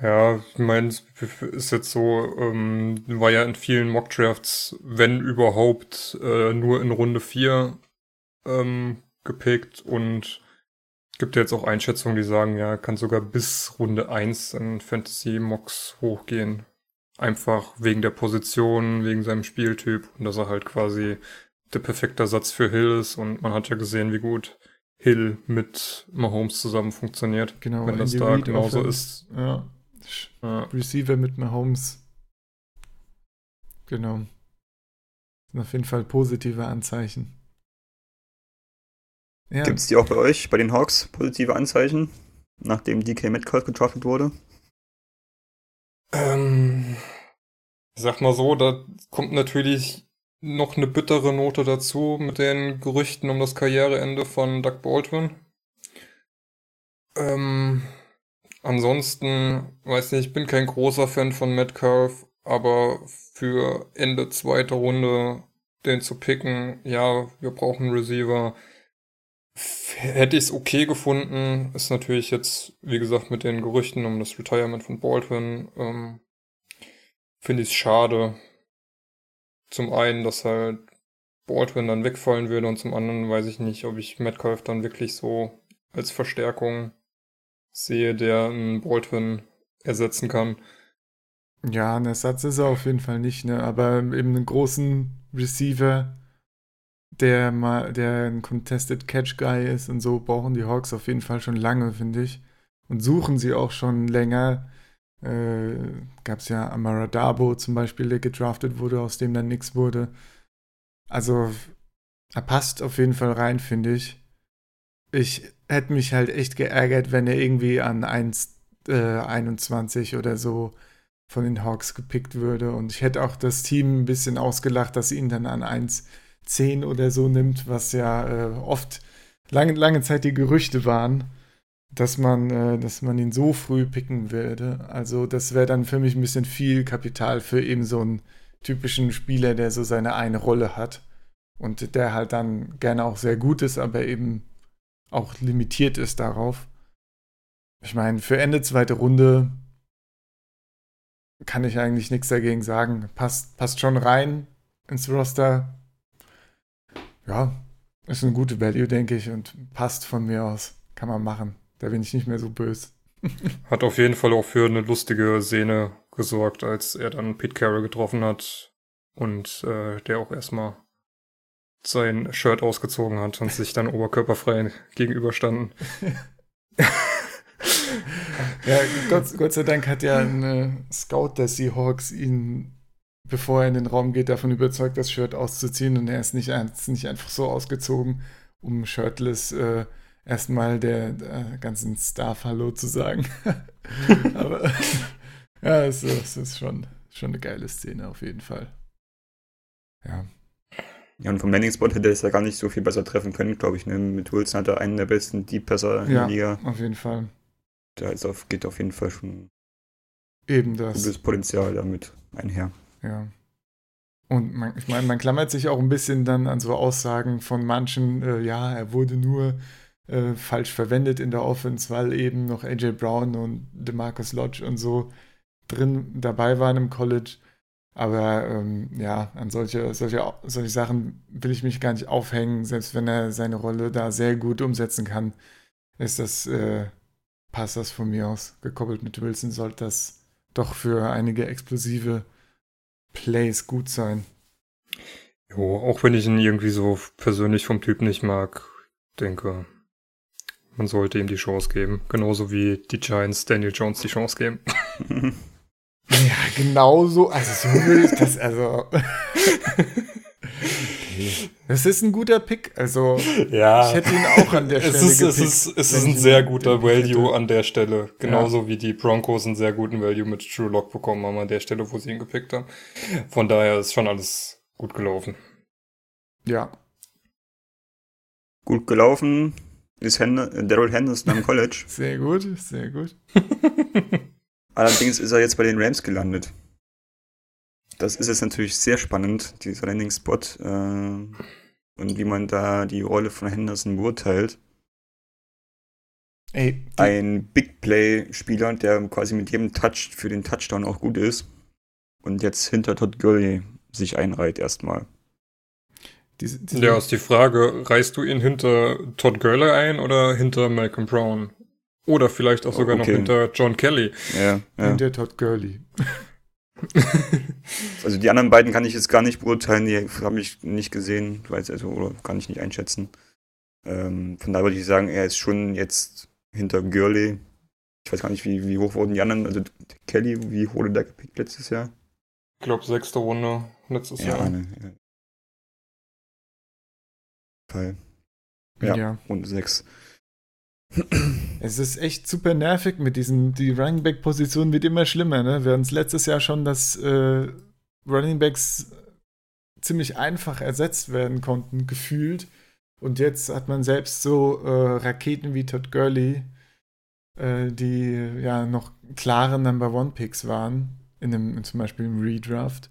Ja, ich meine, es ist jetzt so, ähm, war ja in vielen Mockdrafts, wenn überhaupt, äh, nur in Runde 4 ähm, gepickt und gibt ja jetzt auch Einschätzungen, die sagen, ja, kann sogar bis Runde 1 in Fantasy-Mocks hochgehen. Einfach wegen der Position, wegen seinem Spieltyp und dass er halt quasi der perfekte Ersatz für Hill ist und man hat ja gesehen, wie gut Hill mit Mahomes zusammen funktioniert. Genau, wenn das da genauso ist. Ja. Ja. Receiver mit Mahomes. Genau. Sind auf jeden Fall positive Anzeichen. Ja, Gibt es die auch bei euch, bei den Hawks, positive Anzeichen, nachdem DK Metcalf gedraftet wurde? Ähm, ich sag mal so, da kommt natürlich noch eine bittere Note dazu mit den Gerüchten um das Karriereende von Doug Baldwin. Ähm, ansonsten, weiß nicht, ich bin kein großer Fan von Metcalf, aber für Ende zweite Runde den zu picken, ja, wir brauchen einen Receiver. Hätte ich es okay gefunden, ist natürlich jetzt, wie gesagt, mit den Gerüchten um das Retirement von Baldwin, ähm, finde ich es schade. Zum einen, dass halt Baldwin dann wegfallen würde und zum anderen weiß ich nicht, ob ich Metcalf dann wirklich so als Verstärkung sehe, der einen Baldwin ersetzen kann. ja, ein Ersatz ist er auf jeden Fall nicht, ne? Aber eben einen großen Receiver, der mal, der ein Contested Catch Guy ist und so, brauchen die Hawks auf jeden Fall schon lange, finde ich. Und suchen sie auch schon länger. Äh, Gab es ja Amara Dabo zum Beispiel, der gedraftet wurde, aus dem dann nichts wurde. Also, er passt auf jeden Fall rein, finde ich. Ich hätte mich halt echt geärgert, wenn er irgendwie an 1, äh, 21 oder so von den Hawks gepickt würde. Und ich hätte auch das Team ein bisschen ausgelacht, dass sie ihn dann an 1,10 oder so nimmt, was ja äh, oft lange, lange Zeit die Gerüchte waren, dass man, äh, dass man ihn so früh picken würde. Also das wäre dann für mich ein bisschen viel Kapital für eben so einen typischen Spieler, der so seine eine Rolle hat. Und der halt dann gerne auch sehr gut ist, aber eben auch limitiert ist darauf. Ich meine, für Ende zweite Runde kann ich eigentlich nichts dagegen sagen. Passt, passt schon rein ins Roster. Ja, ist eine gute Value, denke ich, und passt von mir aus. Kann man machen. Da bin ich nicht mehr so böse. Hat auf jeden Fall auch für eine lustige Szene gesorgt, als er dann Pete Carroll getroffen hat und äh, der auch erstmal sein Shirt ausgezogen hat und sich dann oberkörperfrei gegenüberstanden. Ja, Gott, Gott sei Dank hat ja ein äh, Scout der Seahawks ihn, bevor er in den Raum geht, davon überzeugt, das Shirt auszuziehen. Und er ist nicht, ist nicht einfach so ausgezogen, um shirtless äh, erstmal der, der ganzen Staff Hallo zu sagen. Aber ja, es, es ist schon, schon eine geile Szene auf jeden Fall. Ja, Ja, und vom Landing-Spot hätte er es ja gar nicht so viel besser treffen können, glaube ich. Ne? Mit Wilson hat er einen der besten Deep-Passer in Ja. der Liga. auf jeden Fall. Da ist auf, geht auf jeden Fall schon Eben das. Gutes Potenzial damit einher. Ja. Und man, ich meine, man klammert sich auch ein bisschen dann an so Aussagen von manchen, äh, ja, er wurde nur äh, falsch verwendet in der Offense, weil eben noch AJ Brown und DeMarcus Lodge und so drin dabei waren im College. Aber ähm, ja, an solche, solche, solche Sachen will ich mich gar nicht aufhängen, selbst wenn er seine Rolle da sehr gut umsetzen kann, ist das, äh, passt das von mir aus. Gekoppelt mit Wilson sollte das doch für einige explosive Plays gut sein. Jo, auch wenn ich ihn irgendwie so persönlich vom Typ nicht mag, denke, man sollte ihm die Chance geben. Genauso wie die Giants Daniel Jones die Chance geben. Ja, genau so. Also so würde ich das, also. Das ist ein guter Pick. Also Ja, ich hätte ihn auch an der Stelle es ist, es gepickt, ist, es ist ein sehr guter Value an der Stelle. Genauso wie die Broncos einen sehr guten Value mit True Lock bekommen haben an der Stelle, wo sie ihn gepickt haben. Von daher ist schon alles gut gelaufen. Ja. Gut gelaufen ist Hen Daryl Henderson am College. Sehr gut, sehr gut. Allerdings ist er jetzt bei den Rams gelandet. Das ist jetzt natürlich sehr spannend, dieser Landing-Spot. Äh, und wie man da die Rolle von Henderson beurteilt. Ey, Ein Big Play-Spieler, der quasi mit jedem Touch für den Touchdown auch gut ist. Und jetzt hinter Todd Gurley sich einreiht erstmal. diese, diese, Ja, ist die Frage, reißt du ihn hinter Todd Gurley ein oder hinter Malcolm Brown? Oder vielleicht auch sogar noch Okay. hinter John Kelly. Ja, ja. der Todd Gurley. Also die anderen beiden kann ich jetzt gar nicht beurteilen, die habe ich nicht gesehen, weiß also, oder kann ich nicht einschätzen. Ähm, von daher würde ich sagen, er ist schon jetzt hinter Gurley. Ich weiß gar nicht, wie, wie hoch wurden die anderen, also Kelly, wie wurde der gepickt letztes Jahr? Ich glaube, sechste Runde letztes Jahr. eine, ja. Fall. Ja. ja. Runde 6. Es ist echt super nervig mit diesen, die Running Back Position wird immer schlimmer, ne? Wir hatten es letztes Jahr schon, dass äh, Running Backs ziemlich einfach ersetzt werden konnten, gefühlt. Und jetzt hat man selbst so äh, Raketen wie Todd Gurley, äh, die ja noch klare Number One Picks waren, in einem, zum Beispiel im Redraft,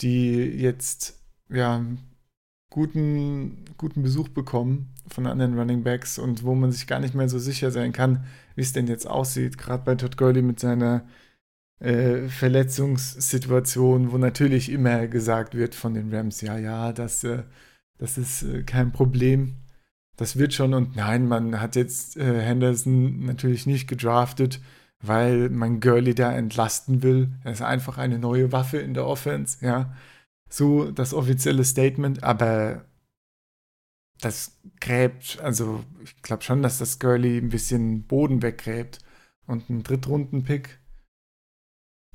die jetzt ja guten, guten Besuch bekommen von anderen Running Backs und wo man sich gar nicht mehr so sicher sein kann, wie es denn jetzt aussieht. Gerade bei Todd Gurley mit seiner äh, Verletzungssituation, wo natürlich immer gesagt wird von den Rams, ja, ja, das, äh, das ist äh, kein Problem. Das wird schon und nein, man hat jetzt äh, Henderson natürlich nicht gedraftet, weil man Gurley da entlasten will. Er ist einfach eine neue Waffe in der Offense, ja. So das offizielle Statement, aber das gräbt, also ich glaube schon, dass das Gurley ein bisschen Boden weggräbt. Und ein Drittrunden-Pick.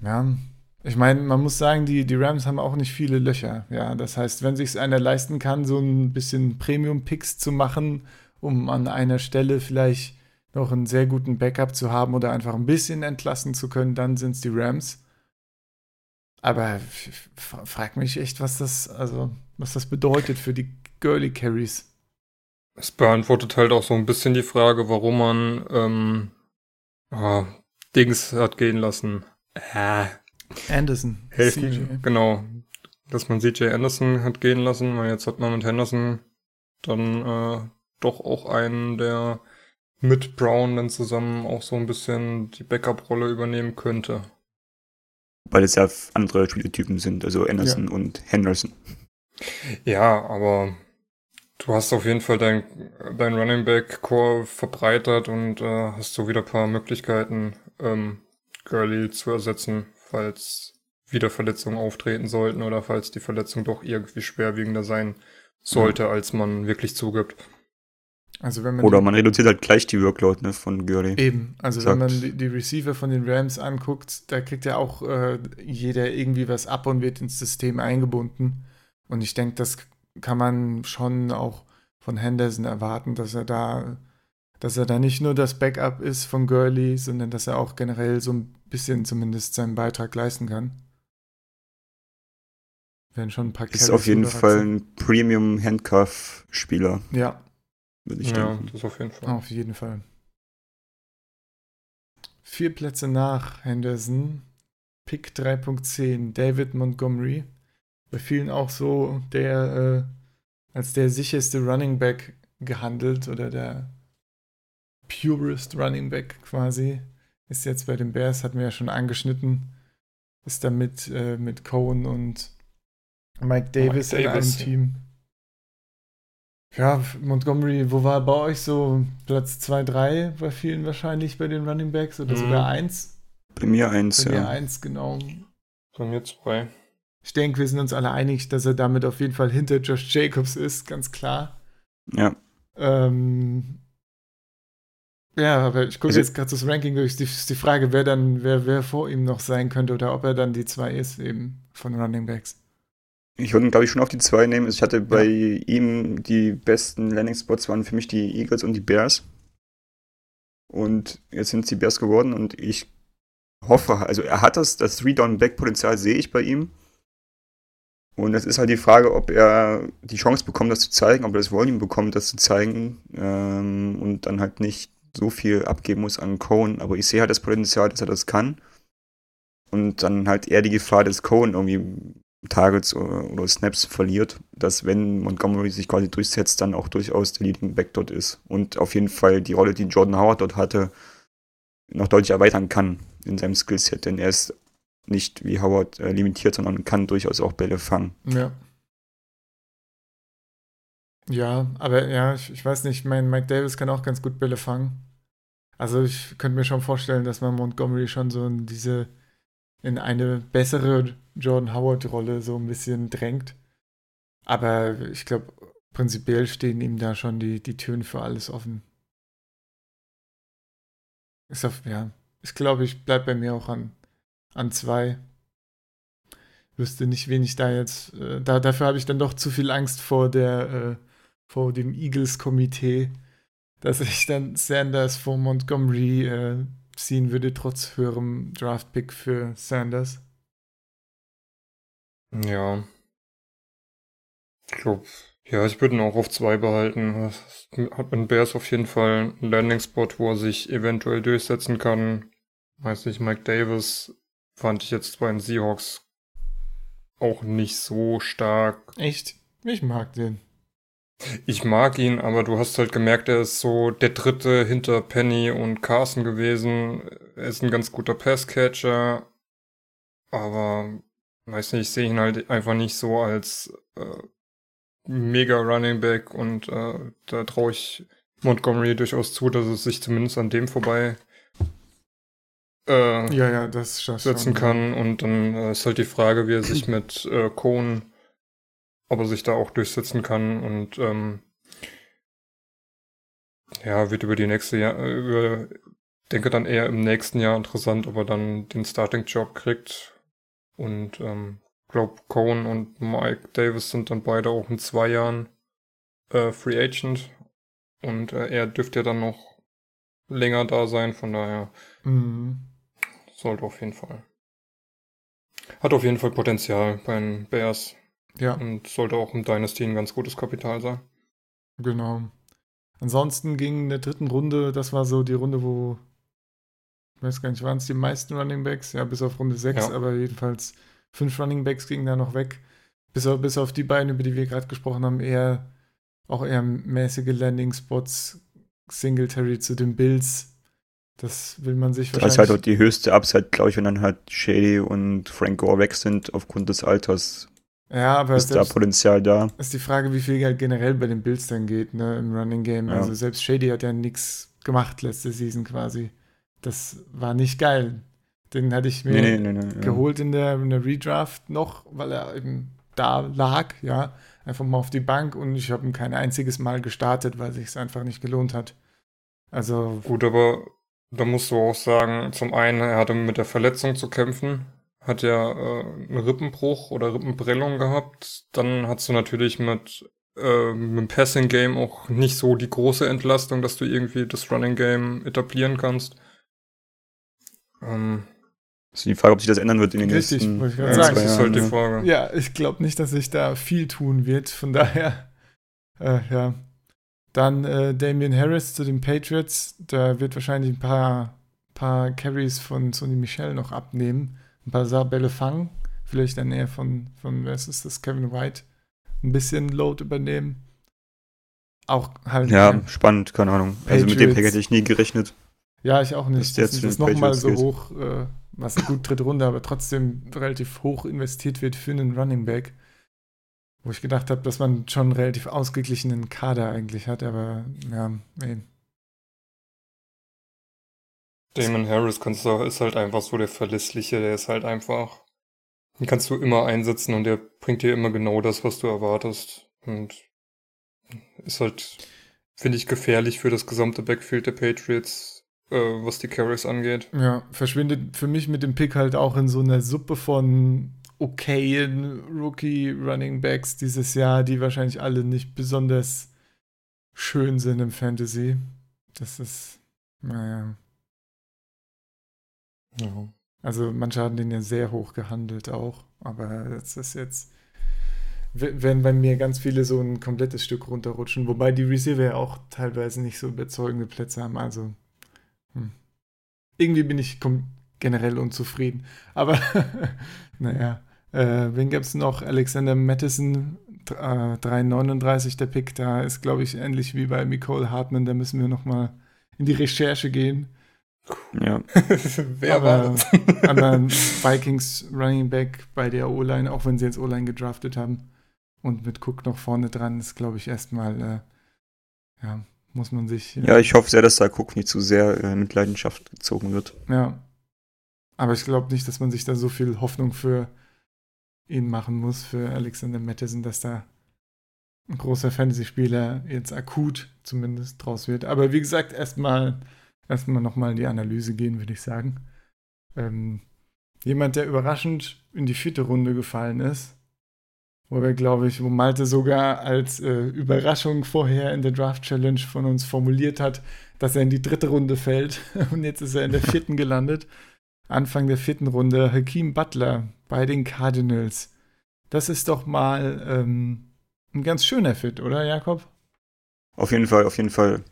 Ja, ich meine, man muss sagen, die, die Rams haben auch nicht viele Löcher. Ja, das heißt, wenn sich einer leisten kann, so ein bisschen Premium-Picks zu machen, um an einer Stelle vielleicht noch einen sehr guten Backup zu haben oder einfach ein bisschen entlassen zu können, dann sind es die Rams. Aber frag mich echt, was das, also, was das bedeutet für die Girly Carries. Es beantwortet halt auch so ein bisschen die Frage, warum man ähm, ah, Dings hat gehen lassen. Äh, Anderson. helfen. CJ. Genau. Dass man CJ Anderson hat gehen lassen, weil jetzt hat man mit Henderson dann äh, doch auch einen, der mit Brown dann zusammen auch so ein bisschen die Backup-Rolle übernehmen könnte. Weil es ja andere Spielertypen sind, also Anderson und Henderson. Ja, aber du hast auf jeden Fall dein, dein Running Back Core verbreitert und äh, hast so wieder ein paar Möglichkeiten, ähm, Gurley zu ersetzen, falls wieder Verletzungen auftreten sollten oder falls die Verletzung doch irgendwie schwerwiegender sein sollte, als man wirklich zugibt. Also wenn man Oder die, man reduziert halt gleich die Workload ne, von Gurley. eben, also Sagt- wenn man die, die Receiver von den Rams anguckt, da kriegt ja auch äh, jeder irgendwie was ab und wird ins System eingebunden. Und ich denke, das kann man schon auch von Henderson erwarten, dass er da, dass er da nicht nur das Backup ist von Gurley, sondern dass er auch generell so ein bisschen zumindest seinen Beitrag leisten kann. Werden schon ein paar Ist Carries auf jeden Fall ein Premium-Handcuff-Spieler, Ja, würde ich Ja, denken. das auf jeden Fall. Auf jeden Fall. Vier Plätze nach Henderson Pick 3.10, David Montgomery. Bei vielen auch so der äh, als der sicherste Running Back gehandelt oder der purest Running Back quasi. Ist jetzt bei den Bears, hatten wir ja schon angeschnitten, ist damit äh, mit Cohen und Mike Davis, Mike in einem Davis, ja. Team. Ja, Montgomery, wo war bei euch so Platz 2, 3 bei vielen wahrscheinlich bei den Running Backs oder Mhm. sogar 1? Bei mir eins, Bei mir ja. 1, genau. Bei mir zwei. Ich denke, wir sind uns alle einig, dass er damit auf jeden Fall hinter Josh Jacobs ist, ganz klar. Ja. Ähm, ja, aber ich gucke Also- jetzt gerade das Ranking durch. Die, ist die Frage, wer dann, wer, wer vor ihm noch sein könnte oder ob er dann die zwei ist, eben von Running Backs. Ich würde ihn, glaube ich, schon auf die zwei nehmen. Ich hatte bei ihm die besten Landing-Spots waren für mich die Eagles und die Bears. Und jetzt sind es die Bears geworden und ich hoffe, also er hat das, das Three-Down-Back-Potenzial sehe ich bei ihm. Und es ist halt die Frage, ob er die Chance bekommt, das zu zeigen, ob er das Volume bekommt, das zu zeigen ähm, und dann halt nicht so viel abgeben muss an Cohen. Aber ich sehe halt das Potenzial, dass er das kann. Und dann halt eher die Gefahr, dass Cohen irgendwie Targets oder, oder Snaps verliert, dass wenn Montgomery sich quasi durchsetzt, dann auch durchaus der Leading Back dort ist und auf jeden Fall die Rolle, die Jordan Howard dort hatte, noch deutlich erweitern kann in seinem Skillset, denn er ist nicht wie Howard äh, limitiert, sondern kann durchaus auch Bälle fangen. Ja. Ja, aber ja, ich, ich weiß nicht, mein Mike Davis kann auch ganz gut Bälle fangen. Also ich könnte mir schon vorstellen, dass man Montgomery schon so in diese, in eine bessere Jordan Howard-Rolle so ein bisschen drängt. Aber ich glaube, prinzipiell stehen ihm da schon die, die Türen für alles offen. Ist auf, ja, ich glaube, ich bleibe bei mir auch an, an zwei. Wüsste nicht, wen ich da jetzt. Äh, da, dafür habe ich dann doch zu viel Angst vor der, äh, vor dem Eagles-Komitee, dass ich dann Sanders vor Montgomery äh, ziehen würde, trotz höherem Draft-Pick für Sanders. Ja. Ich glaube, ja, ich würde ihn auch auf zwei behalten. Das Hat mit Bears auf jeden Fall einen Landing-Spot, wo er sich eventuell durchsetzen kann. Weiß nicht, Mike Davis fand ich jetzt bei den Seahawks auch nicht so stark. Echt? Ich mag den. Ich mag ihn, aber du hast halt gemerkt, er ist so der dritte hinter Penny und Carson gewesen. Er ist ein ganz guter Passcatcher, aber weiß nicht, ich sehe ihn halt einfach nicht so als äh, mega Running Back und äh, da traue ich Montgomery durchaus zu, dass es sich zumindest an dem vorbei äh, Ja, ja, das schafft setzen schon. kann. Und dann äh, ist halt die Frage, wie er sich mit äh, Cohen, ob er sich da auch durchsetzen kann. Und ähm, ja, wird über die nächste Jahr, äh, über, denke dann eher im nächsten Jahr interessant, ob er dann den Starting-Job kriegt. Und ähm, glaube, Cohen und Mike Davis sind dann beide auch in zwei Jahren äh, Free Agent. Und äh, er dürfte ja dann noch länger da sein, von daher Mhm. sollte auf jeden Fall. Hat auf jeden Fall Potenzial bei den Bears Ja, und sollte auch im Dynasty ein ganz gutes Kapital sein. genau. Ansonsten ging in der dritten Runde, das war so die Runde, wo, ich weiß gar nicht, waren es die meisten Running Backs? Ja, bis auf Runde 6, Ja. aber jedenfalls fünf Running Backs gingen da noch weg. Bis auf, bis auf die beiden, über die wir gerade gesprochen haben, eher auch eher mäßige Landing-Spots, Singletary zu den Bills. Das will man sich Das ist wahrscheinlich. halt auch die höchste Upside, glaube ich, wenn dann halt Shady und Frank Gore weg sind aufgrund des Alters. ja, aber Ist da Potenzial da? ist die Frage, wie viel Geld generell bei den Bills dann geht, ne, im Running Game. Ja. Also selbst Shady hat ja nichts gemacht letzte Season quasi. Das war nicht geil. Den hatte ich mir Nee, nee, nee, geholt in der, in der Redraft noch, weil er eben da lag, ja. Einfach mal auf die Bank und ich habe ihn kein einziges Mal gestartet, weil sich es einfach nicht gelohnt hat. Also, Gut, aber da musst du auch sagen, zum einen, er hatte mit der Verletzung zu kämpfen, hat ja äh, einen Rippenbruch oder Rippenprellung gehabt. Dann hast du natürlich mit, äh, mit dem Passing Game auch nicht so die große Entlastung, dass du irgendwie das Running Game etablieren kannst. Ähm, Ist die Frage, ob sich das ändern wird in den Richtig, nächsten wollte ich gerade ja, sagen. das ist halt die ne? Frage. ja, ich glaube nicht, dass sich da viel tun wird. Von daher, äh, ja. Dann äh, Damian Harris zu den Patriots. Da wird wahrscheinlich ein paar, paar Carries von Sonny Michel noch abnehmen. ein paar Bälle fangen. Vielleicht dann eher von, von, wer ist das, Kevin White, ein bisschen Load übernehmen. Auch halt. Ja, spannend, keine Ahnung. Also mit dem Patriots. Hätte ich nie gerechnet. Ja, ich auch nicht. zu das den nochmal so geht. hoch, äh, was gut dritte Runde, aber trotzdem relativ hoch investiert wird für einen Running Back. Wo ich gedacht habe, dass man schon einen relativ ausgeglichenen Kader eigentlich hat, aber ja, ey. Damon Harris kannst du, ist halt einfach so der Verlässliche, der ist halt einfach, den kannst du immer einsetzen und der bringt dir immer genau das, was du erwartest. Und ist halt, finde ich, gefährlich für das gesamte Backfield der Patriots, äh, was die Carries angeht. Ja, verschwindet für mich mit dem Pick halt auch in so einer Suppe von okayen Rookie-Running Backs dieses Jahr, die wahrscheinlich alle nicht besonders schön sind im Fantasy. Das ist, naja. Ja. Also manche haben den ja sehr hoch gehandelt auch, aber das ist jetzt, w- werden bei mir ganz viele so ein komplettes Stück runterrutschen, wobei die Receiver ja auch teilweise nicht so überzeugende Plätze haben, also hm. irgendwie bin ich generell unzufrieden, aber naja, äh, wen gab es noch? Alexander Madison, äh, 3,39 der Pick, da ist glaube ich ähnlich wie bei Nicole Hartman, da müssen wir nochmal in die Recherche gehen. Ja. Wer Aber war das? an der Vikings Running Back bei der O-Line, auch wenn sie jetzt O-Line gedraftet haben und mit Cook noch vorne dran, ist, glaube ich, erstmal, äh, ja, muss man sich. äh, ja, ich hoffe sehr, dass da Cook nicht zu sehr äh, mit Leidenschaft gezogen wird. Ja. Aber ich glaube nicht, dass man sich da so viel Hoffnung für ihn machen muss, für Alexander Madison, dass da ein großer Fantasy-Spieler jetzt akut zumindest draus wird. Aber wie gesagt, erstmal erstmal nochmal in die Analyse gehen, würde ich sagen. Ähm, jemand, der überraschend in die vierte Runde gefallen ist, wo wir, glaube ich, wo Malte sogar als äh, Überraschung vorher in der Draft Challenge von uns formuliert hat, dass er in die dritte Runde fällt. Und jetzt ist er in der vierten gelandet. Anfang der vierten Runde Hakeem Butler bei den Cardinals. Das ist doch mal ähm, ein ganz schöner Fit, oder Jakob? Auf jeden Fall, auf jeden Fall.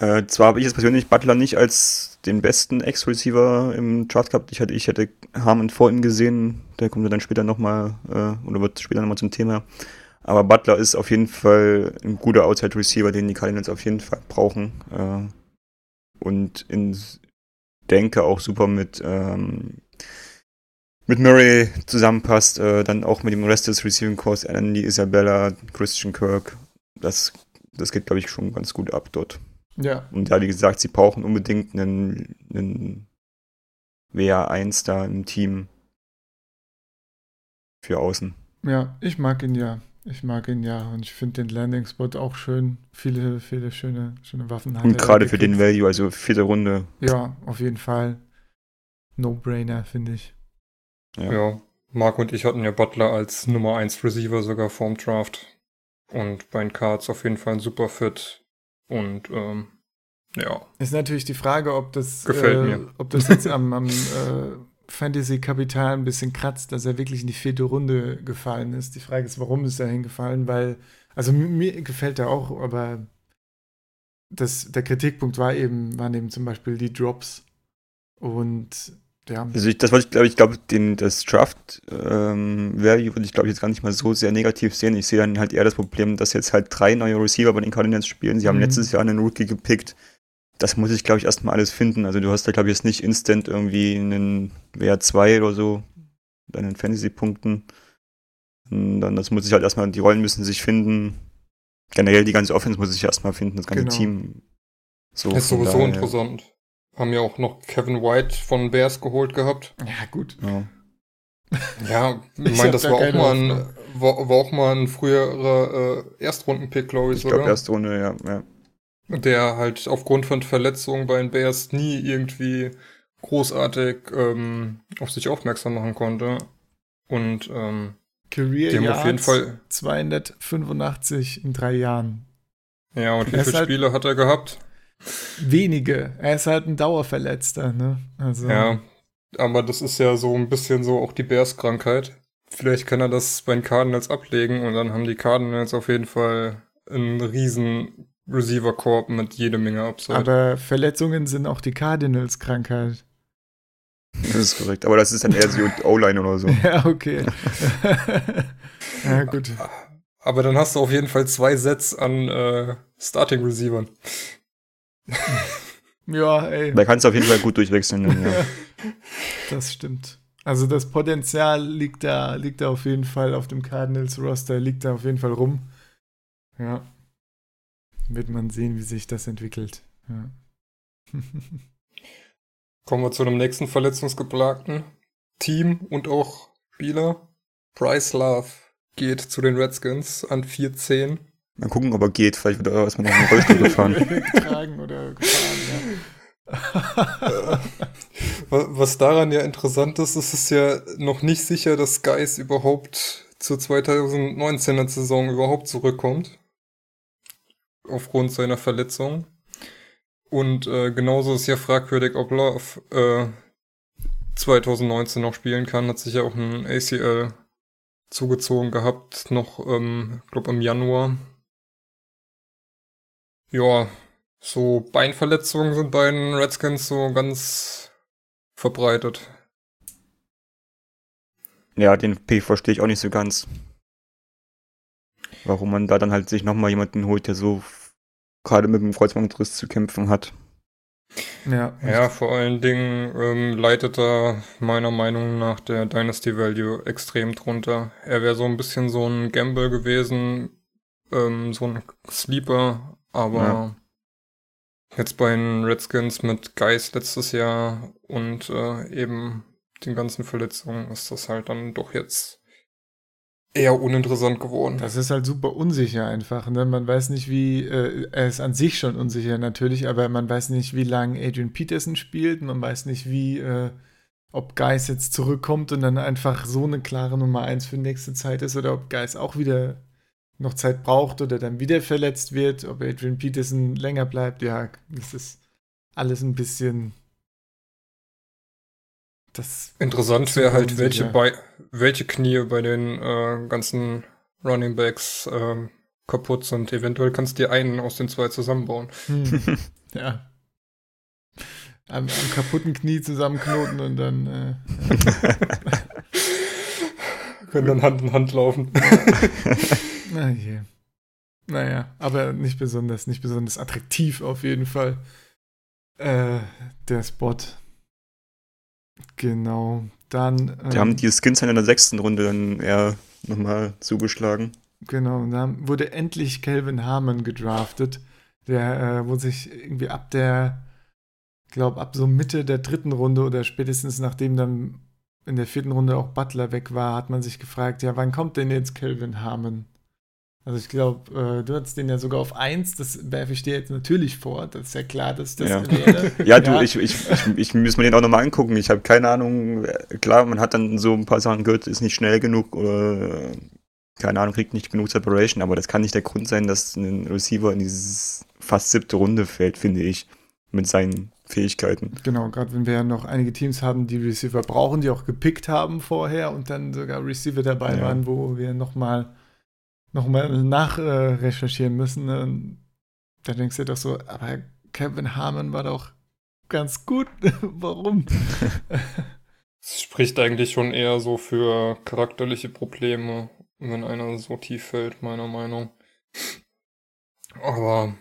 Äh, zwar habe ich jetzt persönlich Butler nicht als den besten Ex-Receiver im Draft gehabt. Ich hätte, ich hätte Harmon vor ihm gesehen. Der kommt dann später nochmal, äh, oder wird später nochmal zum Thema. Aber Butler ist auf jeden Fall ein guter Outside-Receiver, den die Cardinals auf jeden Fall brauchen. Äh, und in, denke auch super mit, ähm, mit Murray zusammenpasst. Äh, dann auch mit dem Rest des Receiving Course, Andy Isabella, Christian Kirk. Das, das geht, glaube ich, schon ganz gut ab dort. Ja, Und ja, wie gesagt, sie brauchen unbedingt einen, einen WA1 da im Team für außen. ja, ich mag ihn ja. Ich mag ihn ja und ich finde den Landing-Spot auch schön. Viele, viele schöne, schöne Waffen hat Und er gerade für den. Value, also vierte Runde. Ja, auf jeden Fall. No-brainer, finde ich. Ja. Ja, Marc und ich hatten ja Butler als Nummer 1 Receiver sogar vorm Draft. Und bei den Cards auf jeden Fall ein super Fit. Und ähm, ja, Ist natürlich die Frage, ob das, äh, ob das jetzt am, am äh, Fantasy-Kapital ein bisschen kratzt, dass er wirklich in die vierte Runde gefallen ist. Die Frage ist, warum ist er hingefallen? Weil, also mir, mir gefällt er auch, aber das, der Kritikpunkt war eben, waren eben zum Beispiel die Drops. Und ja, Also ich, das wollte ich, glaube ich, glaube, den, das Draft ähm, Value würde ich, glaube ich, jetzt gar nicht mal so sehr negativ sehen. Ich sehe dann halt eher das Problem, dass jetzt halt drei neue Receiver bei den Cardinals spielen. Sie haben Mhm. letztes Jahr einen Rookie gepickt. Das muss ich, glaube ich, erstmal alles finden. Also du hast da, glaube ich, jetzt nicht instant irgendwie einen WR2 oder so, deinen Fantasy-Punkten. Und Dann, das muss ich halt erstmal, die Rollen müssen sich finden. Generell die ganze Offense muss sich erstmal finden, das ganze Genau. Team. So, ist sowieso daher, interessant. Haben ja auch noch Kevin White von Bears geholt gehabt. ja gut. Ja. Ja, ich meine, das da war auch, mal ein, war, war auch mal ein früherer äh, Erstrundenpick, glaube ich, Ich glaube, sogar. erste Runde, ja. ja. der halt aufgrund von Verletzungen bei den Bears nie irgendwie großartig ähm, auf sich aufmerksam machen konnte. Und ähm, Career haben auf jeden Fall, 285 in drei Jahren. ja, und wie viele halt- Spiele hat er gehabt? Wenige. Er ist halt ein Dauerverletzter, ne? Also, Ja, aber das ist ja so ein bisschen so auch die Bears-Krankheit. Vielleicht kann er das bei den Cardinals ablegen und dann haben die Cardinals auf jeden Fall einen riesen Receiver-Korb mit jede Menge Upside. aber Verletzungen sind auch die Cardinals-Krankheit. Das ist korrekt. Aber das ist dann eher so O-Line oder so. Ja, okay. ja, gut. Aber dann hast du auf jeden Fall zwei Sets an äh, Starting Receivern. Ja, ey. Da kannst du auf jeden Fall gut durchwechseln. Dann, ja. Das stimmt. Also das Potenzial liegt da, liegt da auf jeden Fall auf dem Cardinals-Roster, liegt da auf jeden Fall rum. Ja. Wird man sehen, wie sich das entwickelt. Ja. Kommen wir zu einem nächsten verletzungsgeplagten Team und auch Spieler. Bryce Love geht zu den Redskins an 4-10. Mal gucken, ob er geht. Vielleicht wird er erstmal noch einen Rollstuhl gefahren. Getragen oder gefahren, ja. Was daran ja interessant ist, ist es ja noch nicht sicher, dass Geis überhaupt zur 2019er Saison überhaupt zurückkommt. Aufgrund seiner Verletzung. Und äh, genauso ist ja fragwürdig, ob Love äh, 2019 noch spielen kann. Hat sich ja auch ein ACL zugezogen gehabt, noch, ähm, glaube im Januar. Ja, so Beinverletzungen sind bei den Redskins so ganz verbreitet. Ja, den P verstehe ich auch nicht so ganz. Warum man da dann halt sich nochmal jemanden holt, der so gerade mit dem Kreuzbandriss zu kämpfen hat. Ja, Ja, vor allen Dingen ähm, leitet er meiner Meinung nach der Dynasty Value extrem drunter. Er wäre so ein bisschen so ein Gamble gewesen, ähm, so ein Sleeper, aber Ja. jetzt bei den Redskins mit Geist letztes Jahr und äh, eben den ganzen Verletzungen ist das halt dann doch jetzt eher uninteressant geworden. Das ist halt super unsicher einfach. Ne? Man weiß nicht, wie, äh, er ist an sich schon unsicher natürlich, aber man weiß nicht, wie lange Adrian Peterson spielt. Man weiß nicht, wie, äh, ob Geis jetzt zurückkommt und dann einfach so eine klare Nummer 1 für nächste Zeit ist oder ob Geis auch wieder noch Zeit braucht oder dann wieder verletzt wird, ob Adrian Peterson länger bleibt. Ja, das ist alles ein bisschen. Das Interessant wäre halt, welche, bei, welche Knie bei den äh, ganzen Running Backs ähm, kaputt sind. Eventuell kannst du dir einen aus den zwei zusammenbauen. Hm. ja. Am, am kaputten Knie zusammenknoten und dann. Äh, Können dann Hand in Hand laufen. na je. Naja, aber nicht besonders, nicht besonders attraktiv auf jeden Fall. Äh, der Spot. Genau. Dann. Die haben die Skins in der sechsten Runde dann eher nochmal zugeschlagen. Genau, und dann wurde endlich Calvin Harmon gedraftet, der, äh, wo sich irgendwie ab der, glaube ab so Mitte der dritten Runde oder spätestens nachdem dann in der vierten Runde auch Butler weg war, hat man sich gefragt, ja, wann kommt denn jetzt Calvin Harmon? Also ich glaube, äh, du hattest den ja sogar auf 1, das werfe ich dir jetzt natürlich vor, das ist ja klar, dass das Ja. wäre. Ja, du, ich, ich, ich, ich muss mir den auch nochmal angucken. Ich habe keine Ahnung. Klar, man hat dann so ein paar Sachen gehört, ist nicht schnell genug oder äh, keine Ahnung, kriegt nicht genug Separation, aber das kann nicht der Grund sein, dass ein Receiver in dieses fast siebte Runde fällt, finde ich, mit seinen Fähigkeiten. Genau, gerade wenn wir ja noch einige Teams haben, die Receiver brauchen, die auch gepickt haben vorher und dann sogar Receiver dabei Ja. waren, wo wir nochmal noch mal nachrecherchieren recherchieren müssen. Ne? Da denkst du dir doch so, aber Kevin Harmon war doch ganz gut. Warum? Das spricht eigentlich schon eher so für charakterliche Probleme, wenn einer so tief fällt, meiner Meinung. Aber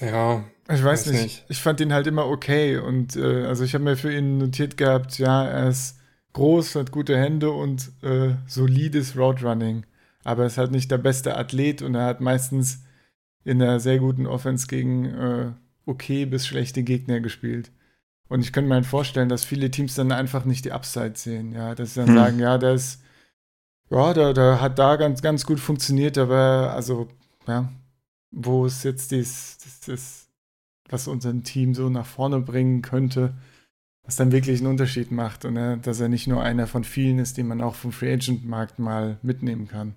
ja, Ich weiß, Weiß nicht. nicht. Ich fand ihn halt immer okay. Und äh, also ich habe mir für ihn notiert gehabt, ja, er ist groß, hat gute Hände und äh, solides Route Running. Aber er ist halt nicht der beste Athlet und er hat meistens in einer sehr guten Offense gegen äh, okay bis schlechte Gegner gespielt. Und ich könnte mir halt vorstellen, dass viele Teams dann einfach nicht die Upside sehen, ja, dass sie dann Hm. sagen, ja, der ist, ja, der, der hat da ganz, ganz gut funktioniert, aber also, ja, wo ist jetzt dies, das, das, was unseren Team so nach vorne bringen könnte, was dann wirklich einen Unterschied macht und äh, dass er nicht nur einer von vielen ist, den man auch vom Free Agent Markt mal mitnehmen kann.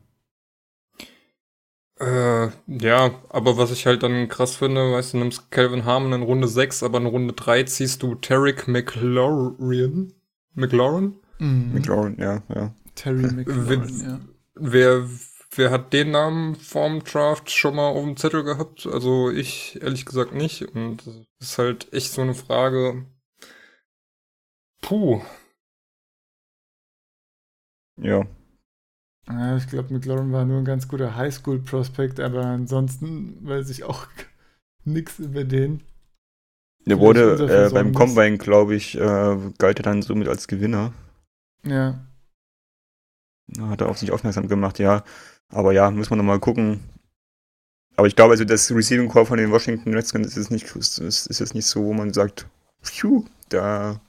Äh, ja, aber was ich halt dann krass finde, weißt du, nimmst Calvin Harmon in Runde 6, aber in Runde 3 ziehst du Tarek McLaurin. McLaurin? Mhm. McLaurin, ja, ja. Terry McLaurin, Witz- ja. Wer, wer hat den Namen vorm Draft schon mal auf dem Zettel gehabt? Also ich ehrlich gesagt nicht. Und das ist halt echt so eine Frage. Puh. Ja. Ja, ich glaube, McLaurin war nur ein ganz guter Highschool-Prospect, aber ansonsten weiß ich auch nichts über den. Der wurde äh, beim. Combine, glaube ich, äh, galt er dann somit als Gewinner. Ja, Hat er auf sich aufmerksam gemacht, ja. Aber ja, muss man nochmal gucken. Aber ich glaube, also das Receiving Core von den Washington Redskins ist jetzt nicht, ist ist jetzt nicht so, wo man sagt, phew, da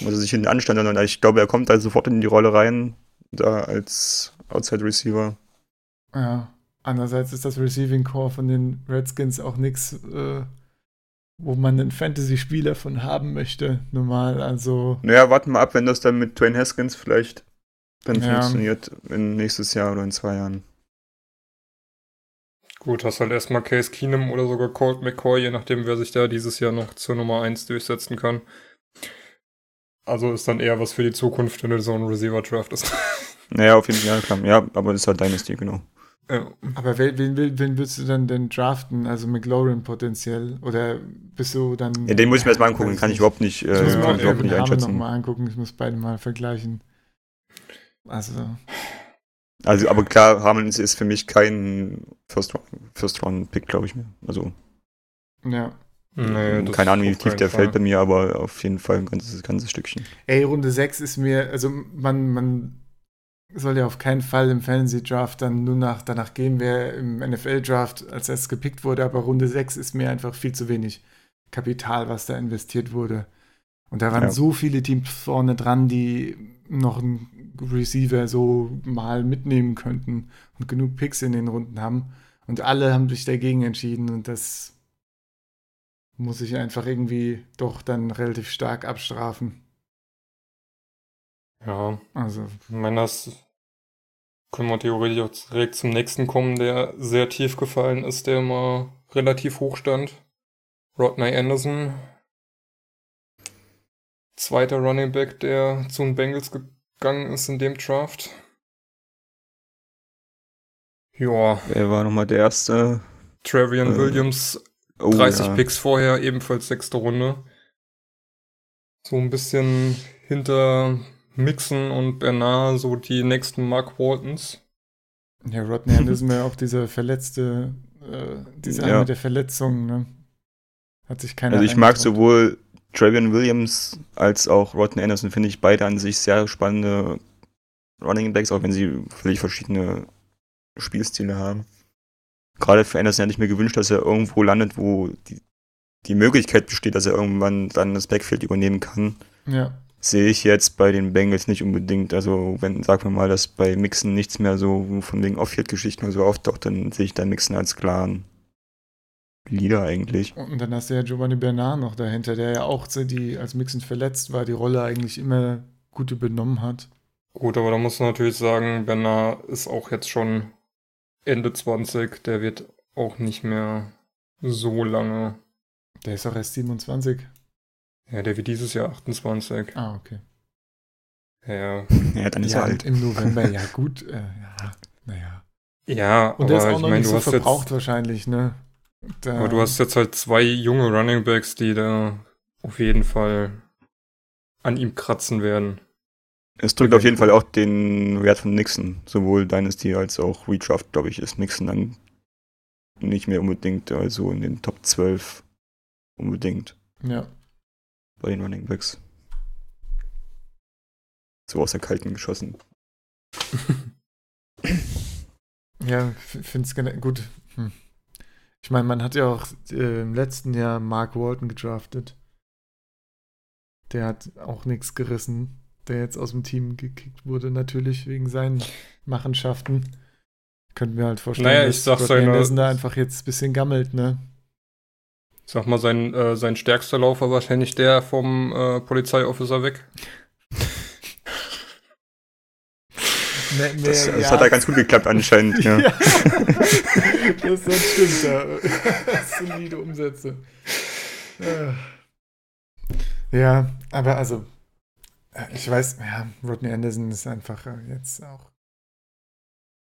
muss er sich hinten anstellen, sondern ich glaube, er kommt da sofort in die Rolle rein, da als Outside Receiver. ja. Andererseits ist das Receiving Core von den Redskins auch nichts, äh, wo man einen Fantasy-Spieler von haben möchte, normal. Also, Naja, warten wir ab, wenn das dann mit Dwayne Haskins vielleicht dann Ja. funktioniert in nächstes Jahr oder in zwei Jahren. Gut, hast halt erstmal Case Keenum oder sogar Colt McCoy, je nachdem, wer sich da dieses Jahr noch zur Nummer 1 durchsetzen kann. Also ist dann eher was für die Zukunft, wenn du so einen Receiver draftest. Naja, auf jeden Fall, klar. Ja, aber das ist halt Dynasty, genau. ja. aber wen, wen, wen, würdest du dann denn draften? Also McLaurin potenziell? Oder bist du dann. Ja, den muss ich mir erstmal angucken, kann ich nicht. überhaupt nicht, äh, Ich muss mir ich überhaupt nicht einschätzen. nochmal angucken. Ich muss beide mal vergleichen. Also, Also, aber klar, Harmon ist, für mich kein First, First Round Pick, glaube ich mir. Also, ja. Nee, das keine Ahnung, wie tief der Fall. fällt bei mir, aber auf jeden Fall ein ganzes, ganzes Stückchen. Ey, Runde 6 ist mir, also man, man soll ja auf keinen Fall im Fantasy-Draft dann nur nach, danach gehen, wer im NFL-Draft als erstes gepickt wurde, aber Runde 6 ist mir einfach viel zu wenig Kapital, was da investiert wurde. Und da waren Ja. so viele Teams vorne dran, die noch einen Receiver so mal mitnehmen könnten und genug Picks in den Runden haben. Und alle haben sich dagegen entschieden und das muss ich einfach irgendwie doch dann relativ stark abstrafen. Ja, Also, ich meine, das können wir theoretisch auch direkt zum nächsten kommen, der sehr tief gefallen ist, der mal relativ hoch stand. Rodney Anderson. Zweiter Running Back, der zu den Bengals gegangen ist in dem Draft. Ja, Wer war nochmal der erste? Travian Äh, Williams, Oh, 30 ja. Picks vorher, ebenfalls sechste Runde. So ein bisschen hinter Mixon und Bernard, so die nächsten Mark Waltons. Ja, Rodney Anderson war ja auch dieser verletzte, äh, dieser Ja. eine der Verletzungen, ne? Hat sich keiner Also ich mag sowohl Travian Williams als auch Rodney Anderson, finde ich beide an sich sehr spannende Running Backs, auch wenn sie völlig verschiedene Spielstile haben. Gerade für Anderson hätte ich mir gewünscht, dass er irgendwo landet, wo die, die Möglichkeit besteht, dass er irgendwann dann das Backfield übernehmen kann. Ja, Sehe ich jetzt bei den Bengals nicht unbedingt. Also wenn, sagen wir mal, dass bei Mixon nichts mehr so von wegen Off-Field-Geschichten oder so auftaucht, dann sehe ich da Mixon als klaren Leader eigentlich. und dann hast du ja Giovanni Bernard noch dahinter, der ja auch, die, als Mixon verletzt war, die Rolle eigentlich immer gut übernommen hat. Gut, aber da muss man natürlich sagen, Bernard ist auch jetzt schon Ende 20, der wird auch nicht mehr so lange. Der ist auch erst 27. Ja, der wird dieses Jahr 28. Ah, okay. Ja, Ja, dann ist ja, er alt. im November, ja gut, äh, ja, naja. ja Und der ist aber auch ich noch meine, nicht du so hast verbraucht jetzt, wahrscheinlich, ne? Da, aber du hast jetzt halt zwei junge Running Backs, die da auf jeden Fall an ihm kratzen werden. Es drückt auf jeden Fall auch den Wert von Nixon. Sowohl Dynasty als auch Redraft, glaube ich, ist Nixon dann nicht mehr unbedingt, also in den Top 12 unbedingt Ja. bei den Running Backs. So aus der Kalten geschossen. Ja, finde es gut. Hm. Ich meine, man hat ja auch äh, im letzten Jahr Mark Walton gedraftet. Der hat auch nichts gerissen, der jetzt aus dem Team gekickt wurde, natürlich wegen seinen Machenschaften. Könnten wir halt vorstellen, Naja, ich dass sag seine- Anderson da einfach jetzt ein bisschen gammelt, ne? Ich sag mal, sein, äh, sein stärkster Lauf war wahrscheinlich der vom äh, Polizeiofficer weg. Mehr, mehr, Das, das ja. hat da ganz gut geklappt anscheinend, ja. Ja. das, das stimmt, ja. Solide Umsätze. Äh. Ja, aber also, ich weiß, ja, Rodney Anderson ist einfach äh, jetzt auch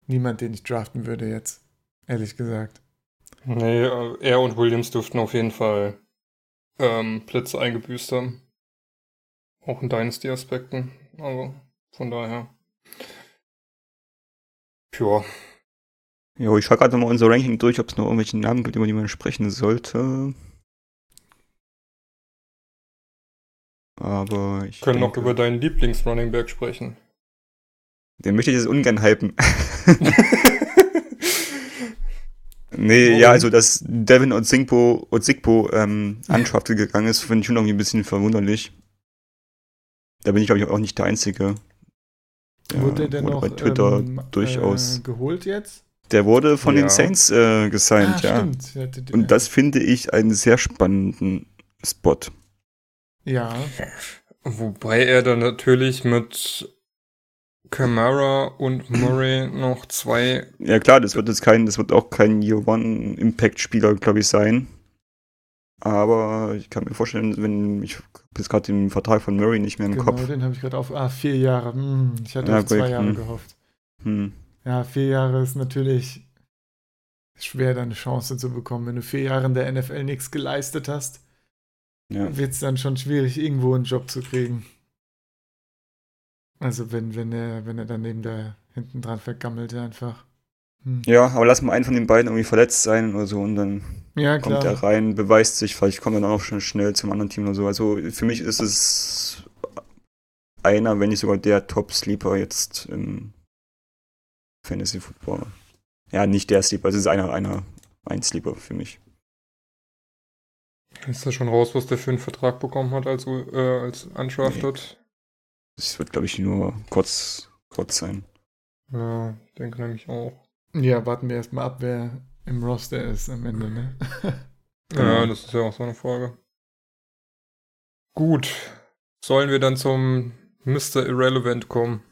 niemand, den ich draften würde jetzt, ehrlich gesagt. Nee, äh, er und Williams dürften auf jeden Fall ähm, Plätze eingebüßt haben. Auch in Dynasty-Aspekten. Also von daher. Pure. Jo, ich schaue gerade mal unser Ranking durch, ob es noch irgendwelche Namen gibt, über die man sprechen sollte. Aber ich. Wir können noch denke, über deinen Lieblings-Running Back sprechen. Den möchte ich jetzt ungern hypen. nee, Warum? ja, also dass Devin Ozigbo, Ozigbo ähm, undrafted gegangen ist, finde ich schon irgendwie ein bisschen verwunderlich. Da bin ich, glaube ich, auch nicht der Einzige. Ja, Wurde der denn wurde noch bei Twitter ähm, durchaus. Äh, geholt jetzt? Der wurde von Ja. den Saints äh, gesigned, ja. stimmt. Ja, d- Und das finde ich einen sehr spannenden Spot. Ja, Wobei er dann natürlich mit Camara und Murray noch zwei. Ja klar, das wird jetzt kein, das wird auch kein Year One Impact Spieler, glaube ich, sein. Aber ich kann mir vorstellen, wenn ich jetzt gerade den Vertrag von Murray nicht mehr im genau, Kopf. den habe ich gerade auf. Ah, vier Jahre. Hm, ich hatte Ja, auf zwei Jahre hm. gehofft. Hm. Ja, vier Jahre ist natürlich schwer, da eine Chance zu bekommen. Wenn du vier Jahre in der NFL nichts geleistet hast, Ja. wird es dann schon schwierig, irgendwo einen Job zu kriegen. Also wenn, wenn er, wenn er dann neben da hinten dran vergammelt einfach. Hm. ja, aber lass mal einen von den beiden irgendwie verletzt sein oder so und dann Ja, kommt er rein, beweist sich, vielleicht kommt er dann auch schon schnell zum anderen Team oder so. Also für mich ist es einer, wenn nicht sogar der Top-Sleeper jetzt im Fantasy Football. Ja, nicht der Sleeper, es ist einer, einer, ein Sleeper für mich. Ist da schon raus, was der für einen Vertrag bekommen hat als, äh, als Undrafted? Das wird, glaube ich, nur kurz, kurz sein. Ja, ich denke nämlich auch. Ja, warten wir erstmal ab, wer im Roster ist am Ende, ne? Ja, Genau. das ist ja auch so eine Frage. Gut. Sollen wir dann zum Mr. Irrelevant kommen?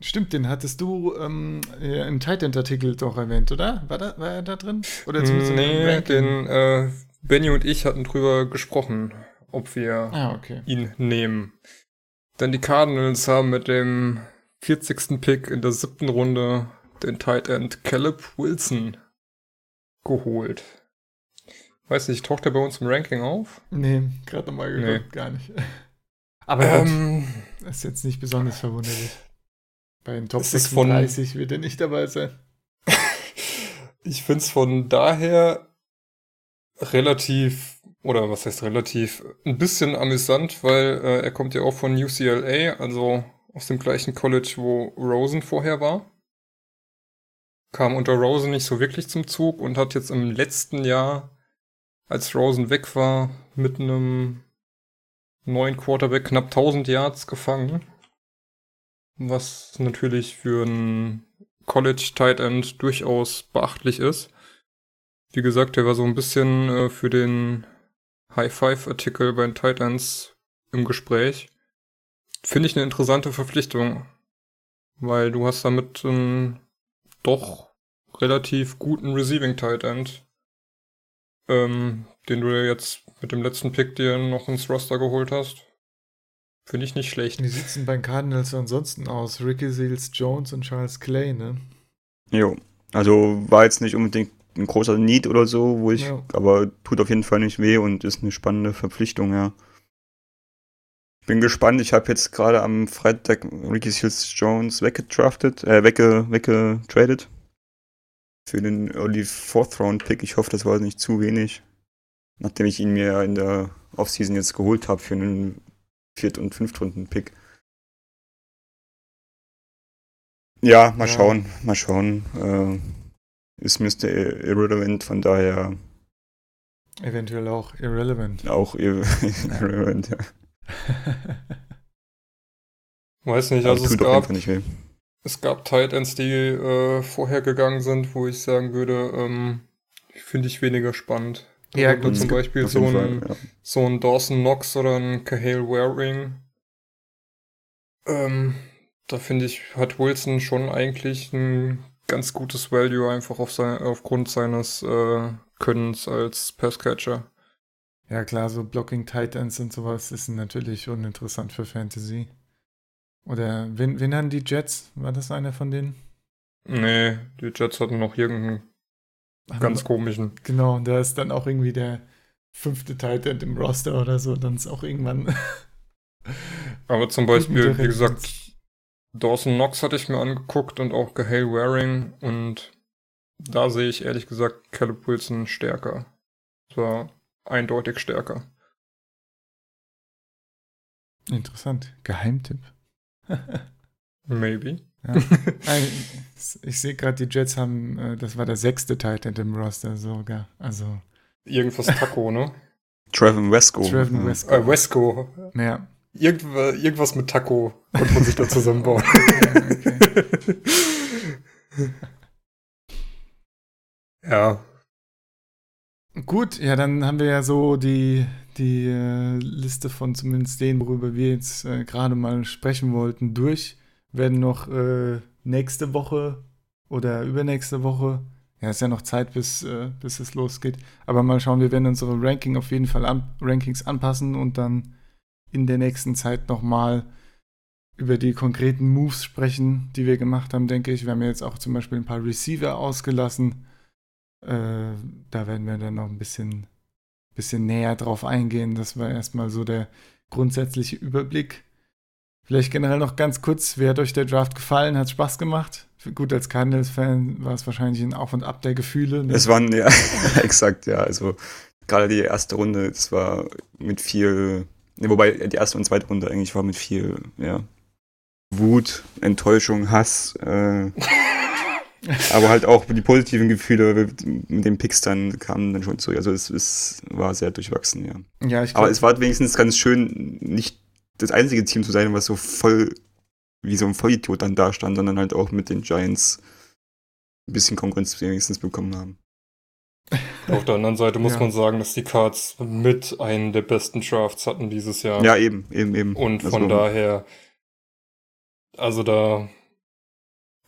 Stimmt, den hattest du ähm, im Titan-Artikel doch erwähnt, oder? War, da, war er da drin? Oder zumindest nee, den äh, Benny und ich hatten drüber gesprochen, ob wir Ah, okay. ihn nehmen. Denn die Cardinals haben mit dem 40. Pick in der siebten Runde den Tight End Caleb Wilson geholt. Weiß nicht, taucht er bei uns im Ranking auf? Nee, gerade nochmal Nee. geguckt, gar nicht. Aber gut, Ähm, ist jetzt nicht besonders verwunderlich. Bei den Top Es ist von- 36 wird er nicht dabei sein. ich finde es von daher relativ, oder was heißt relativ, ein bisschen amüsant, weil äh, er kommt ja auch von UCLA, also aus dem gleichen College, wo Rosen vorher war. Kam unter Rosen nicht so wirklich zum Zug und hat jetzt im letzten Jahr, als Rosen weg war, mit einem neuen Quarterback knapp 1000 Yards gefangen. Was natürlich für ein College Tight End durchaus beachtlich ist. Wie gesagt, der war so ein bisschen äh, für den High Five Artikel bei den Tight Ends im Gespräch. Finde ich eine interessante Verpflichtung, weil du hast damit einen doch relativ guten Receiving Tight End, ähm, den du ja jetzt mit dem letzten Pick dir noch ins Roster geholt hast. Finde ich nicht schlecht. Wie sieht's denn bei den Cardinals ansonsten aus? Ricky Seals Jones und Charles Clay, ne? Jo. Also war jetzt nicht unbedingt ein großer Need oder so, wo ich, Ja. aber tut auf jeden Fall nicht weh und ist eine spannende Verpflichtung, ja. Bin gespannt, ich habe jetzt gerade am Freitag Ricky Seals Jones weggedraftet, äh, wegge, weggetradet. Für den Early Fourth Round Pick. Ich hoffe, das war nicht zu wenig. Nachdem ich ihn mir in der Offseason jetzt geholt habe für einen Viert- und Fünftrunden-Pick. Ja, mal Ja. schauen, mal schauen. Äh, ist Mr. Irrelevant, von daher Eventuell auch irrelevant. auch ir- irrelevant, ja. Weiß nicht, Aber also es gab, nicht es gab Tight Ends, die äh, vorher gegangen sind, wo ich sagen würde, ähm, finde ich weniger spannend. Ja, Darunter gut, zum Beispiel so ein, ja. so ein Dawson Knox oder ein Cahill Waring. Ähm, da finde ich, hat Wilson schon eigentlich ein ganz gutes Value einfach auf sein, aufgrund seines äh, Könnens als Passcatcher. Ja, klar, so Blocking Titans und sowas ist natürlich schon interessant für Fantasy. Oder wen, wen haben die Jets? War das einer von denen? Nee, die Jets hatten noch irgendeinen Haben ganz komischen. Genau, und da ist dann auch irgendwie der fünfte Tight End im Roster oder so, dann ist auch irgendwann. Aber zum Beispiel, wie gesagt, Dawson Knox hatte ich mir angeguckt und auch Gehale Waring und da sehe ich ehrlich gesagt Caleb Wilson stärker. Zwar eindeutig stärker. Interessant. Geheimtipp. Maybe. Ja. ich sehe gerade, die Jets haben, äh, das war der sechste Titan im Roster sogar. Also. Irgendwas Taco, ne? Trevin Wesco. Trevin Wesco. Äh, Wesco. Ja. Irgend, irgendwas mit Taco konnte man sich da zusammenbauen. ja. Gut, ja, dann haben wir ja so die, die äh, Liste von zumindest denen, worüber wir jetzt äh, gerade mal sprechen wollten, durch. Werden noch äh, nächste Woche oder übernächste Woche, ja, ist ja noch Zeit, bis, äh, bis es losgeht. Aber mal schauen, wir werden unsere Ranking auf jeden Fall an, Rankings anpassen und dann in der nächsten Zeit nochmal über die konkreten Moves sprechen, die wir gemacht haben, denke ich. Wir haben jetzt auch zum Beispiel ein paar Receiver ausgelassen. Äh, da werden wir dann noch ein bisschen, bisschen näher drauf eingehen. Das war erstmal so der grundsätzliche Überblick. Vielleicht generell noch ganz kurz, wie hat euch der Draft gefallen? Hat Spaß gemacht? Gut, als Cardinals-Fan war es wahrscheinlich ein Auf und Ab der Gefühle. Ne? Es waren, ja, exakt, ja. Also gerade die erste Runde, das war mit viel, wobei die erste und zweite Runde eigentlich war mit viel, ja, Wut, Enttäuschung, Hass, äh, aber halt auch die positiven Gefühle mit den Picks dann kamen dann schon zurück. Also es, es war sehr durchwachsen, ja. ja ich glaub, aber es war wenigstens ganz schön, nicht das einzige Team zu sein, was so voll wie so ein Vollidiot dann da stand, sondern halt auch mit den Giants ein bisschen Konkurrenz wenigstens bekommen haben. Auf der anderen Seite muss ja. man sagen, dass die Cards mit einen der besten Drafts hatten dieses Jahr. Ja, eben, eben, eben. Und von also, daher, also da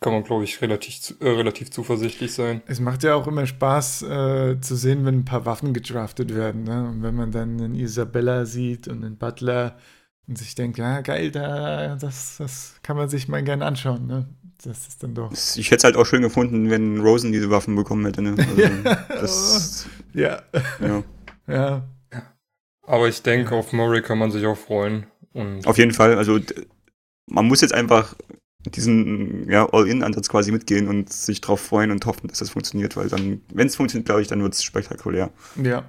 kann man, glaube ich, relativ, äh, relativ zuversichtlich sein. Es macht ja auch immer Spaß äh, zu sehen, wenn ein paar Waffen gedraftet werden. Ne? Und wenn man dann einen Isabella sieht und einen Butler und sich denkt, ja, geil, da, das, das kann man sich mal gerne anschauen. Ne? Das ist dann doch. Ich hätte es halt auch schön gefunden, wenn Rosen diese Waffen bekommen hätte. Ne? Also, das, ja. ja. ja. Aber ich denke, auf Murray kann man sich auch freuen. Und auf jeden Fall. Also man muss jetzt einfach diesen ja, All-In-Ansatz quasi mitgehen und sich darauf freuen und hoffen, dass das funktioniert, weil dann, wenn es funktioniert, glaube ich, dann wird es spektakulär. Ja.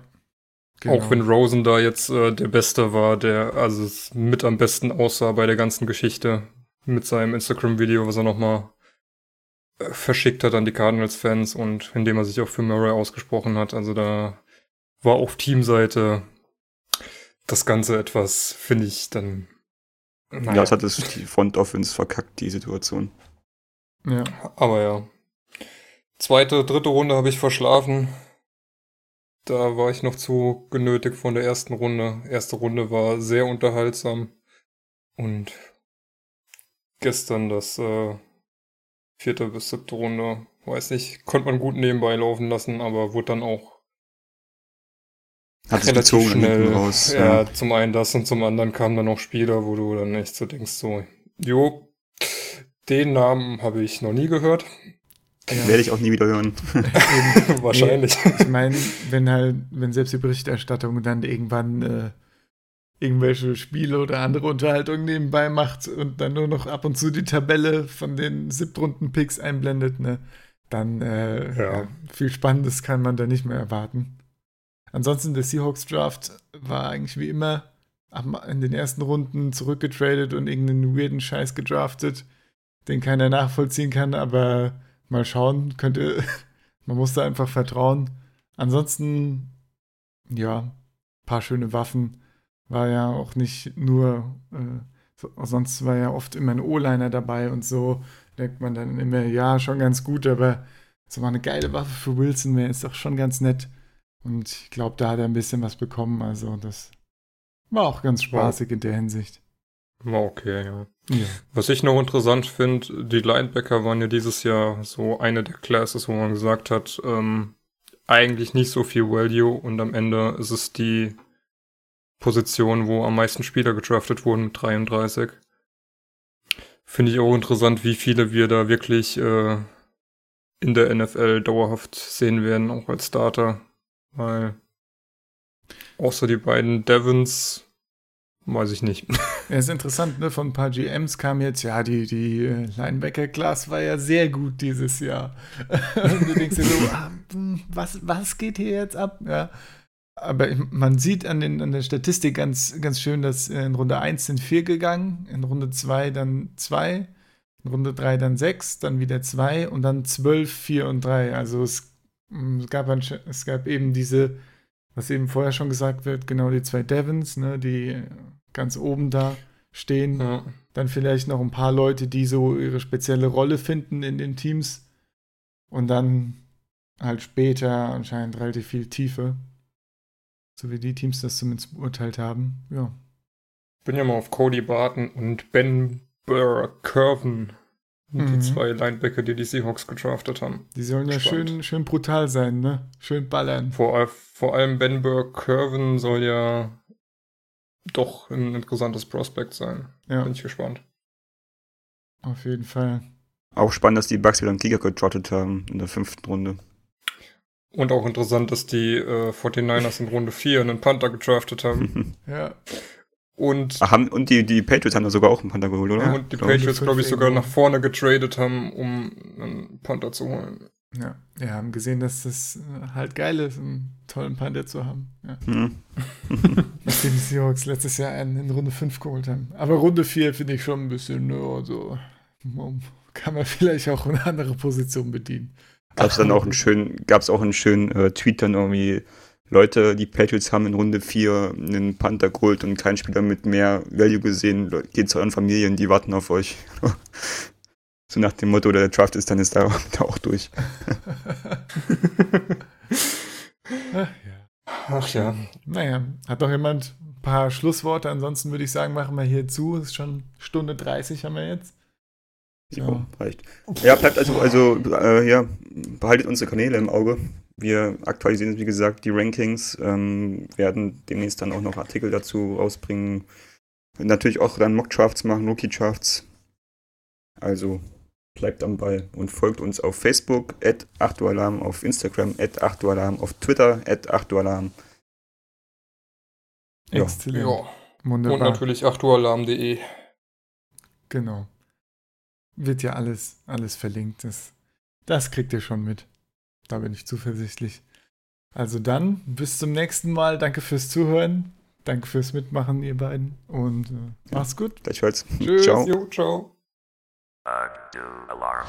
Genau. Auch wenn Rosen da jetzt äh, der Beste war, der also mit am besten aussah bei der ganzen Geschichte mit seinem Instagram-Video, was er nochmal äh, verschickt hat an die Cardinals-Fans und indem er sich auch für Murray ausgesprochen hat. Also da war auf Teamseite das Ganze etwas, finde ich, dann naja. Ja, es hat es die Front Offense verkackt, die Situation. Ja. Aber ja. Zweite, dritte Runde habe ich verschlafen. Da war ich noch zu genötigt von der ersten Runde. Erste Runde war sehr unterhaltsam. Und gestern das äh, vierte bis siebte Runde, weiß nicht, konnte man gut nebenbei laufen lassen, aber wurde dann auch hat relativ gezogen schnell raus. Ja, ja, zum einen das und zum anderen kamen dann auch Spieler, wo du dann echt so denkst, so, jo, den Namen habe ich noch nie gehört. Ja. Werde ich auch nie wieder hören. Wahrscheinlich. Nee, ich meine, wenn halt, wenn selbst die Berichterstattung dann irgendwann äh, irgendwelche Spiele oder andere Unterhaltungen nebenbei macht und dann nur noch ab und zu die Tabelle von den Siebtrunden-Picks einblendet, ne, dann äh, ja. viel Spannendes kann man da nicht mehr erwarten. Ansonsten der Seahawks Draft war eigentlich wie immer in den ersten Runden zurückgetradet und irgendeinen weirden Scheiß gedraftet, den keiner nachvollziehen kann, aber mal schauen, könnte, man muss da einfach vertrauen. Ansonsten, ja, paar schöne Waffen. War ja auch nicht nur, äh, so, sonst war ja oft immer ein O-Liner dabei und so. Denkt man dann immer, ja, schon ganz gut, aber so mal eine geile Waffe für Wilson wäre ist doch schon ganz nett. Und ich glaube, da hat er ein bisschen was bekommen. Also das war auch ganz spaßig in der Hinsicht. War okay, ja. ja. Was ich noch interessant finde, die Linebacker waren ja dieses Jahr so eine der Classes, wo man gesagt hat, ähm, eigentlich nicht so viel Value und am Ende ist es die Position, wo am meisten Spieler gedraftet wurden mit 33. Finde ich auch interessant, wie viele wir da wirklich äh, in der NFL dauerhaft sehen werden, auch als Starter. Weil Außer die beiden Devons, weiß ich nicht. Ja, ist interessant, ne? Von ein paar GMs kam jetzt, ja, die, die äh, Linebacker-Class war ja sehr gut dieses Jahr. Und du denkst dir so, ah, hm, was, was geht hier jetzt ab? Ja. Aber man sieht an, den, an der Statistik ganz, ganz schön, dass in Runde 1 sind 4 gegangen, in Runde 2 dann 2, in Runde 3 dann 6, dann wieder 2 und dann 12, 4 und 3. Also es, es, gab, es gab eben diese, was eben vorher schon gesagt wird, genau die zwei Devons, ne, die ganz oben da stehen. Ja. Dann vielleicht noch ein paar Leute, die so ihre spezielle Rolle finden in den Teams. Und dann halt später anscheinend relativ viel Tiefe. So wie die Teams das zumindest beurteilt haben. Ja. Bin ja mal auf Cody Barton und Ben Burr-Curven. Die Mhm. zwei Linebacker, die die Seahawks gedraftet haben. Die sollen ja Spannend. schön, schön brutal sein, ne? Schön ballern. Vor, vor allem Ben Burr-Curven soll ja doch ein interessantes Prospect sein. Ja, Bin ich gespannt. auf jeden Fall. Auch spannend, dass die Bucks wieder einen Kicker getrottet haben in der fünften Runde. Und auch interessant, dass die äh, 49ers in Runde 4 einen Panther gedraftet haben. Ja, Und, Ach, haben, und die, die Patriots haben da sogar auch einen Panther geholt, oder? Ja, und die glaub. Patriots, glaube ich, sogar nach vorne getradet haben, um einen Panther zu holen. ja. Wir haben gesehen, dass das äh, halt geil ist, einen tollen Panther zu haben. Ja. Hm. Nachdem die Seahawks letztes Jahr einen in Runde 5 geholt haben. Aber Runde 4 finde ich schon ein bisschen, ne, so. um, Kann man vielleicht auch eine andere Position bedienen. Gab es dann auch einen schönen, gab es auch einen schönen äh, Tweet dann irgendwie, Leute, die Patriots haben in Runde 4 einen Panther geholt und keinen Spieler mit mehr Value gesehen. Geht zu euren Familien, die warten auf euch. so nach dem Motto, der Draft ist dann ist da, auch durch. Ach, ja. Ach ja. Naja, hat noch jemand ein paar Schlussworte? Ansonsten würde ich sagen, machen wir hier zu. Ist schon Stunde 30 haben wir jetzt. Ja. Ja. reicht. Ja, bleibt also, also äh, ja, behaltet unsere Kanäle im Auge. Wir aktualisieren, wie gesagt, die Rankings, ähm, werden demnächst dann auch noch Artikel dazu rausbringen. Natürlich auch dann Mock-Drafts machen, Rookie-Drafts. Also bleibt am Ball und folgt uns auf Facebook, at 8alarm, auf Instagram, at 8alarm, auf Twitter, at 8alarm. Ja. Exzellent. ja. Und Wunderbar. natürlich 8ualarm.de. Genau. Wird ja alles, alles verlinkt. Das, das kriegt ihr schon mit. Da bin ich zuversichtlich. Also dann, bis zum nächsten Mal. Danke fürs Zuhören. Danke fürs Mitmachen, ihr beiden. Und äh, macht's gut. Gleichfalls. Tschüss. Ciao. Jo, ciao. Do alarm.